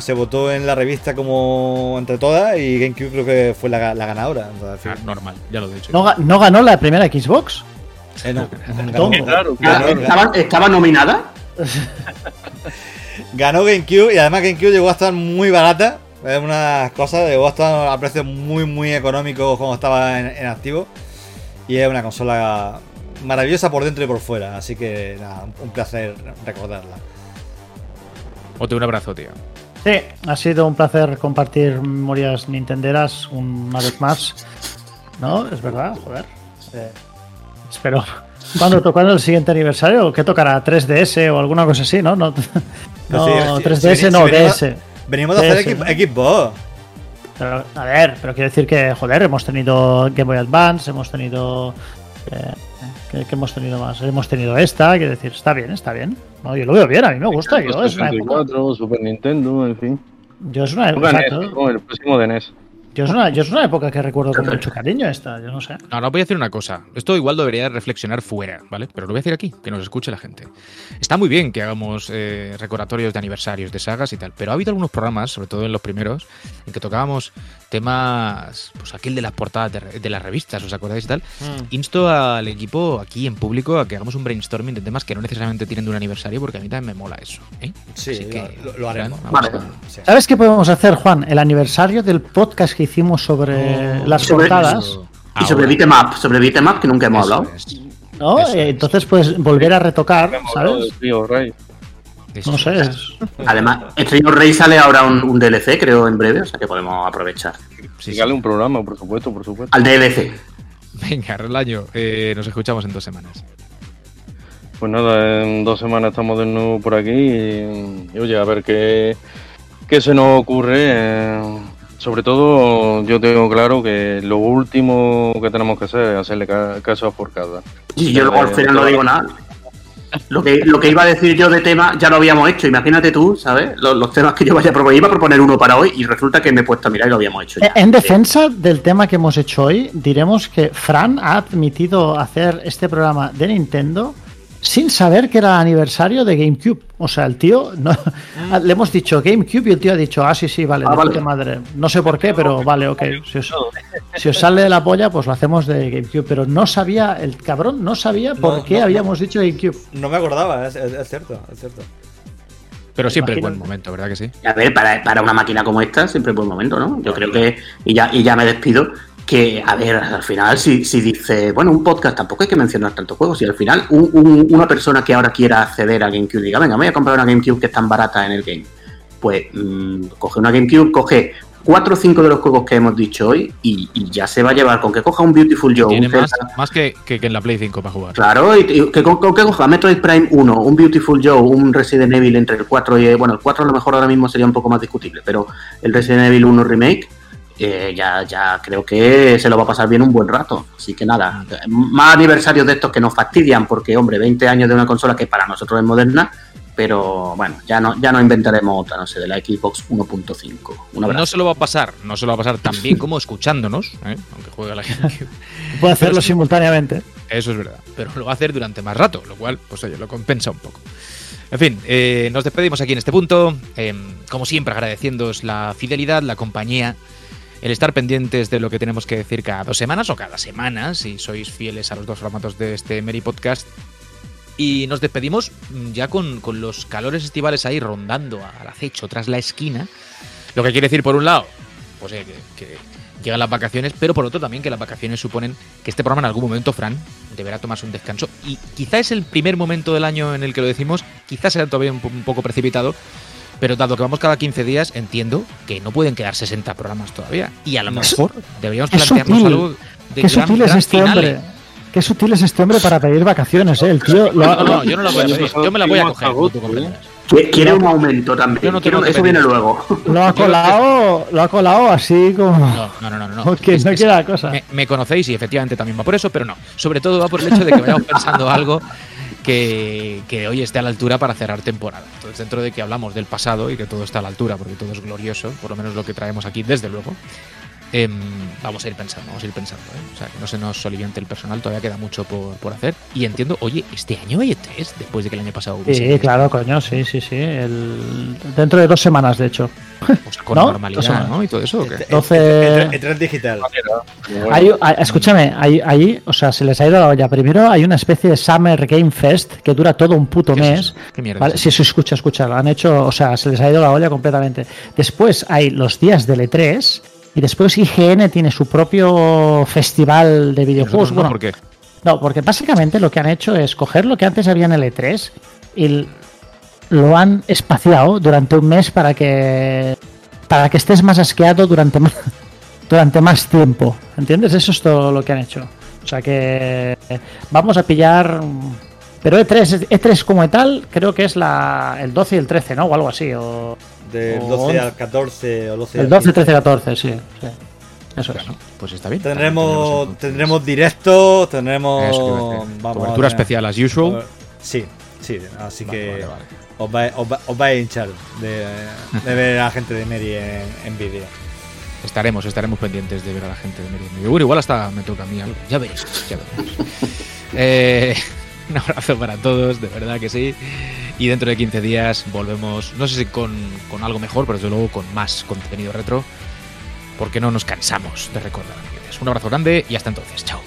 Speaker 2: se votó en la revista como entre todas y GameCube creo que fue la, la ganadora. O sea, en fin.
Speaker 1: Ah, normal, ya lo he dicho.
Speaker 3: ¿No, ga- no ganó la primera Xbox?
Speaker 2: Eh, no,
Speaker 3: Tongo.
Speaker 2: ganó,
Speaker 4: Claro, claro.
Speaker 5: ¿Estaba, estaba nominada?
Speaker 2: ganó GameCube y además GameCube llegó a estar muy barata. Es una cosa, llegó a estar a precios muy, muy económicos como estaba en, en activo. Y es una consola maravillosa por dentro y por fuera. Así que nada, un placer recordarla.
Speaker 1: Mote, un abrazo, tío.
Speaker 3: Sí, ha sido un placer compartir memorias nintenderas una vez más. ¿No? Es verdad, joder. Eh, espero. ¿Cuándo tocando el siguiente aniversario? ¿Qué tocará? ¿3DS o alguna cosa así, no? No, no
Speaker 2: Sí, sí,
Speaker 3: 3DS
Speaker 2: sí,
Speaker 3: no,
Speaker 2: venimos-
Speaker 3: DS.
Speaker 2: Venimos de hacer Xbox-.
Speaker 3: Pero, a ver, pero quiero decir que, joder, hemos tenido Game Boy Advance, hemos tenido. eh, ¿qué, qué hemos tenido más? Hemos tenido esta, quiero decir, está bien, está bien. No, yo lo veo bien, a mí me gusta. Yo es, una época,
Speaker 4: 64, Super Nintendo, en fin.
Speaker 3: yo es una exacto.
Speaker 4: ¿no? el próximo de NES.
Speaker 3: Yo es, una, yo es una época que recuerdo con mucho cariño esta, yo no sé.
Speaker 1: Ahora voy a decir una cosa. Esto igual debería reflexionar fuera, ¿vale? Pero lo voy a decir aquí, que nos escuche la gente. Está muy bien que hagamos eh, recordatorios de aniversarios, de sagas y tal, pero ha habido algunos programas, sobre todo en los primeros, en que tocábamos temas, pues aquel de las portadas de, las revistas, ¿os acordáis y tal? Insto al equipo aquí en público a que hagamos un brainstorming de temas que no necesariamente tienen de un aniversario, porque a mí también me mola eso. ¿eh?
Speaker 2: Sí,
Speaker 1: Así que,
Speaker 2: lo, lo haremos.
Speaker 5: Vale.
Speaker 3: ¿Sabes qué podemos hacer, Juan? El aniversario del podcast que hicimimos sobre las
Speaker 5: Sobre-
Speaker 3: portadas.
Speaker 5: Y sobre Up, sobre Beat'em Up que nunca hemos
Speaker 1: Eso
Speaker 5: hablado.
Speaker 1: es.
Speaker 3: ¿No?
Speaker 1: Eso
Speaker 3: Eh,
Speaker 1: es.
Speaker 3: Entonces, pues volver a retocar, ¿sabes? No sé. es-
Speaker 5: Además, of Rey sale ahora un, un DLC, creo, en breve, o sea que podemos aprovechar.
Speaker 1: Sí, sí.
Speaker 4: Dígale un programa, por supuesto, por supuesto.
Speaker 5: Al DLC.
Speaker 1: Venga, Relaño, eh, nos escuchamos en dos semanas.
Speaker 4: Pues nada, en dos semanas estamos de nuevo por aquí y, y, oye, a ver qué, qué se nos ocurre. eh, sobre todo, yo tengo claro que lo último que tenemos que hacer es hacerle ca- caso a Forcada.
Speaker 5: Y yo luego al final no digo nada. Lo que, lo que iba a decir yo de tema ya lo habíamos hecho. Imagínate tú, ¿sabes? Los, los temas que yo vaya a proponer. Iba a proponer uno para hoy y resulta que me he puesto a mirar y lo habíamos hecho ya.
Speaker 3: Eh, En defensa del tema que hemos hecho hoy, diremos que Fran ha admitido hacer este programa de Nintendo sin saber que era el aniversario de GameCube. O sea, el tío, no, le hemos dicho GameCube y el tío ha dicho, ah, sí, sí, vale,
Speaker 5: Ah,
Speaker 3: de
Speaker 5: vale.
Speaker 3: puta madre. No sé por qué, pero vale, ok. Si os, si os sale de la polla, pues lo hacemos de GameCube. Pero no sabía, el cabrón no sabía por
Speaker 2: No,
Speaker 3: qué
Speaker 2: no,
Speaker 3: habíamos dicho GameCube.
Speaker 2: No me acordaba, es, es- es cierto, es cierto.
Speaker 1: Pero siempre es buen momento, ¿verdad que sí?
Speaker 5: A ver, para, para una máquina como esta siempre es buen momento, ¿no? Yo creo que, y ya, y ya me despido, que, a ver, al final, si, si dice, bueno, un podcast tampoco hay que mencionar tantos juegos, y al final un- un- una persona que ahora quiera acceder a GameCube diga, venga, me voy a comprar una GameCube que es tan barata en el game, pues mm, coge una GameCube, coge cuatro o cinco de los juegos que hemos dicho hoy y, y ya se va a llevar con que coja un Beautiful Joe,
Speaker 1: Tiene
Speaker 5: un
Speaker 1: más, más que, que- que en la Play 5 para jugar.
Speaker 5: Claro, y, y que con, con que coja Metroid Prime 1, un Beautiful Joe, un Resident Evil entre el 4 y. Bueno, el 4 a lo mejor ahora mismo sería un poco más discutible, pero el Resident Evil 1 Remake, eh, ya, ya creo que se lo va a pasar bien un buen rato. Así que nada, más aniversarios de estos que nos fastidian, porque, hombre, 20 años de una consola que para nosotros es moderna, pero bueno, ya no, ya no inventaremos otra, no sé, de la Xbox 1.5. Un abrazo.
Speaker 1: No se lo va a pasar, no se lo va a pasar tan bien como escuchándonos, ¿eh? aunque juegue a la GameCube.
Speaker 3: Puede hacerlo simultáneamente.
Speaker 1: Eso es verdad. Pero lo va a hacer durante más rato, lo cual, pues oye, lo compensa un poco. En fin, eh, nos despedimos aquí en este punto. Eh, como siempre, agradeciéndoos la fidelidad, la compañía, el estar pendientes de lo que tenemos que decir cada dos semanas o cada semana, si sois fieles a los dos formatos de este Meri Podcast. Y nos despedimos mm, ya con, los calores estivales ahí rondando al acecho tras la esquina. Lo que quiere decir, por un lado, pues eh, que, llegan las vacaciones, pero por otro también que las vacaciones suponen que este programa en algún momento, Fran, deberá tomarse un descanso. Y quizá es el primer momento del año en el que lo decimos, quizás sea todavía un poco precipitado, pero dado que vamos cada 15 días, entiendo que no pueden quedar 60 programas todavía. Y a lo mejor deberíamos plantearnos
Speaker 3: sutil.
Speaker 1: algo de
Speaker 3: Qué
Speaker 1: gran-
Speaker 3: sutil es
Speaker 1: gran
Speaker 3: este
Speaker 1: finale.
Speaker 3: hombre. Qué sutil es este hombre para pedir vacaciones, ¿eh? El tío lo ha-
Speaker 1: No, no, yo no voy a pedir, yo me las voy a coger.
Speaker 5: Qui- Quiere un aumento también.
Speaker 1: Yo no
Speaker 5: quiero- eso viene luego.
Speaker 3: lo ha colado, lo ha colado así como.
Speaker 1: No, no, no, no. no.
Speaker 3: Porque
Speaker 1: Es-
Speaker 3: no la cosa.
Speaker 1: Me, me conocéis y efectivamente también va por eso, pero no. Sobre todo va por el hecho de que vayamos pensando algo que, hoy esté a la altura para cerrar temporada. Entonces, dentro de que hablamos del pasado y que todo está a la altura, porque todo es glorioso, por lo menos lo que traemos aquí, desde luego, em, vamos a ir pensando, vamos a ir pensando. ¿eh? O sea, que no se nos soliviante el personal, todavía queda mucho por, por hacer. Y entiendo, oye, este año hay E3, después de que el año pasado hubiese
Speaker 3: Sí,
Speaker 1: E3,
Speaker 3: claro, coño, sí, sí, sí. El... Dentro de dos semanas, de hecho.
Speaker 1: o sea, con
Speaker 3: ¿No?
Speaker 1: normalidad,
Speaker 3: Dos semanas.
Speaker 1: ¿no? Y todo eso, ¿o qué?
Speaker 2: Entre-
Speaker 3: 12
Speaker 2: entre- entre el digital.
Speaker 3: Hay- hay- escúchame, ahí, ahí, o sea, se les ha ido la olla. Primero hay una especie de Summer Game Fest que dura todo un puto
Speaker 1: ¿Qué es
Speaker 3: mes.
Speaker 1: eso? ¿Qué mierda
Speaker 3: ¿vale?
Speaker 1: es
Speaker 3: Sí,
Speaker 1: eso?
Speaker 3: sí, escucha, escucha. Lo han hecho, o sea, se les ha ido la olla completamente. Después hay los días del E3 y después IGN tiene su propio festival de videojuegos.
Speaker 1: No,
Speaker 3: Bueno,
Speaker 1: ¿por qué?
Speaker 3: no, porque básicamente lo que han hecho es coger lo que antes había en el E3 y lo han espaciado durante un mes para que para que estés más asqueado durante más, durante más tiempo. ¿Entiendes? Eso es todo lo que han hecho. O sea que vamos a pillar. Pero E E3, E3 como tal, creo que es la, el 12 y el 13, ¿no? O algo así. O,
Speaker 2: Del
Speaker 3: O
Speaker 2: 12
Speaker 3: once.
Speaker 2: al 14 o 12
Speaker 3: el
Speaker 2: al
Speaker 3: 12,
Speaker 2: 15.
Speaker 3: 13, 14, sí. sí. Eso es.
Speaker 1: Bueno, pues está bien.
Speaker 2: Tendremos,
Speaker 1: También
Speaker 2: tendremos directo, tendremos. Vamos,
Speaker 1: Cobertura
Speaker 2: a
Speaker 1: especial as usual.
Speaker 2: Sí, sí, así
Speaker 1: Vale,
Speaker 2: que
Speaker 1: vale, vale.
Speaker 2: Os, vais, os, vais- os vais a hinchar de, de ver a la gente de Meri en, en vídeo.
Speaker 1: Estaremos, estaremos pendientes de ver a la gente de Meridian. Bueno, igual hasta me toca a mí algo. Ya veréis, ya veremos. Eh, un abrazo para todos, de verdad que sí. Y dentro de 15 días volvemos, no sé si con, algo mejor, pero desde luego con más contenido retro, porque no nos cansamos de recordar. Un abrazo grande y hasta entonces. Chao.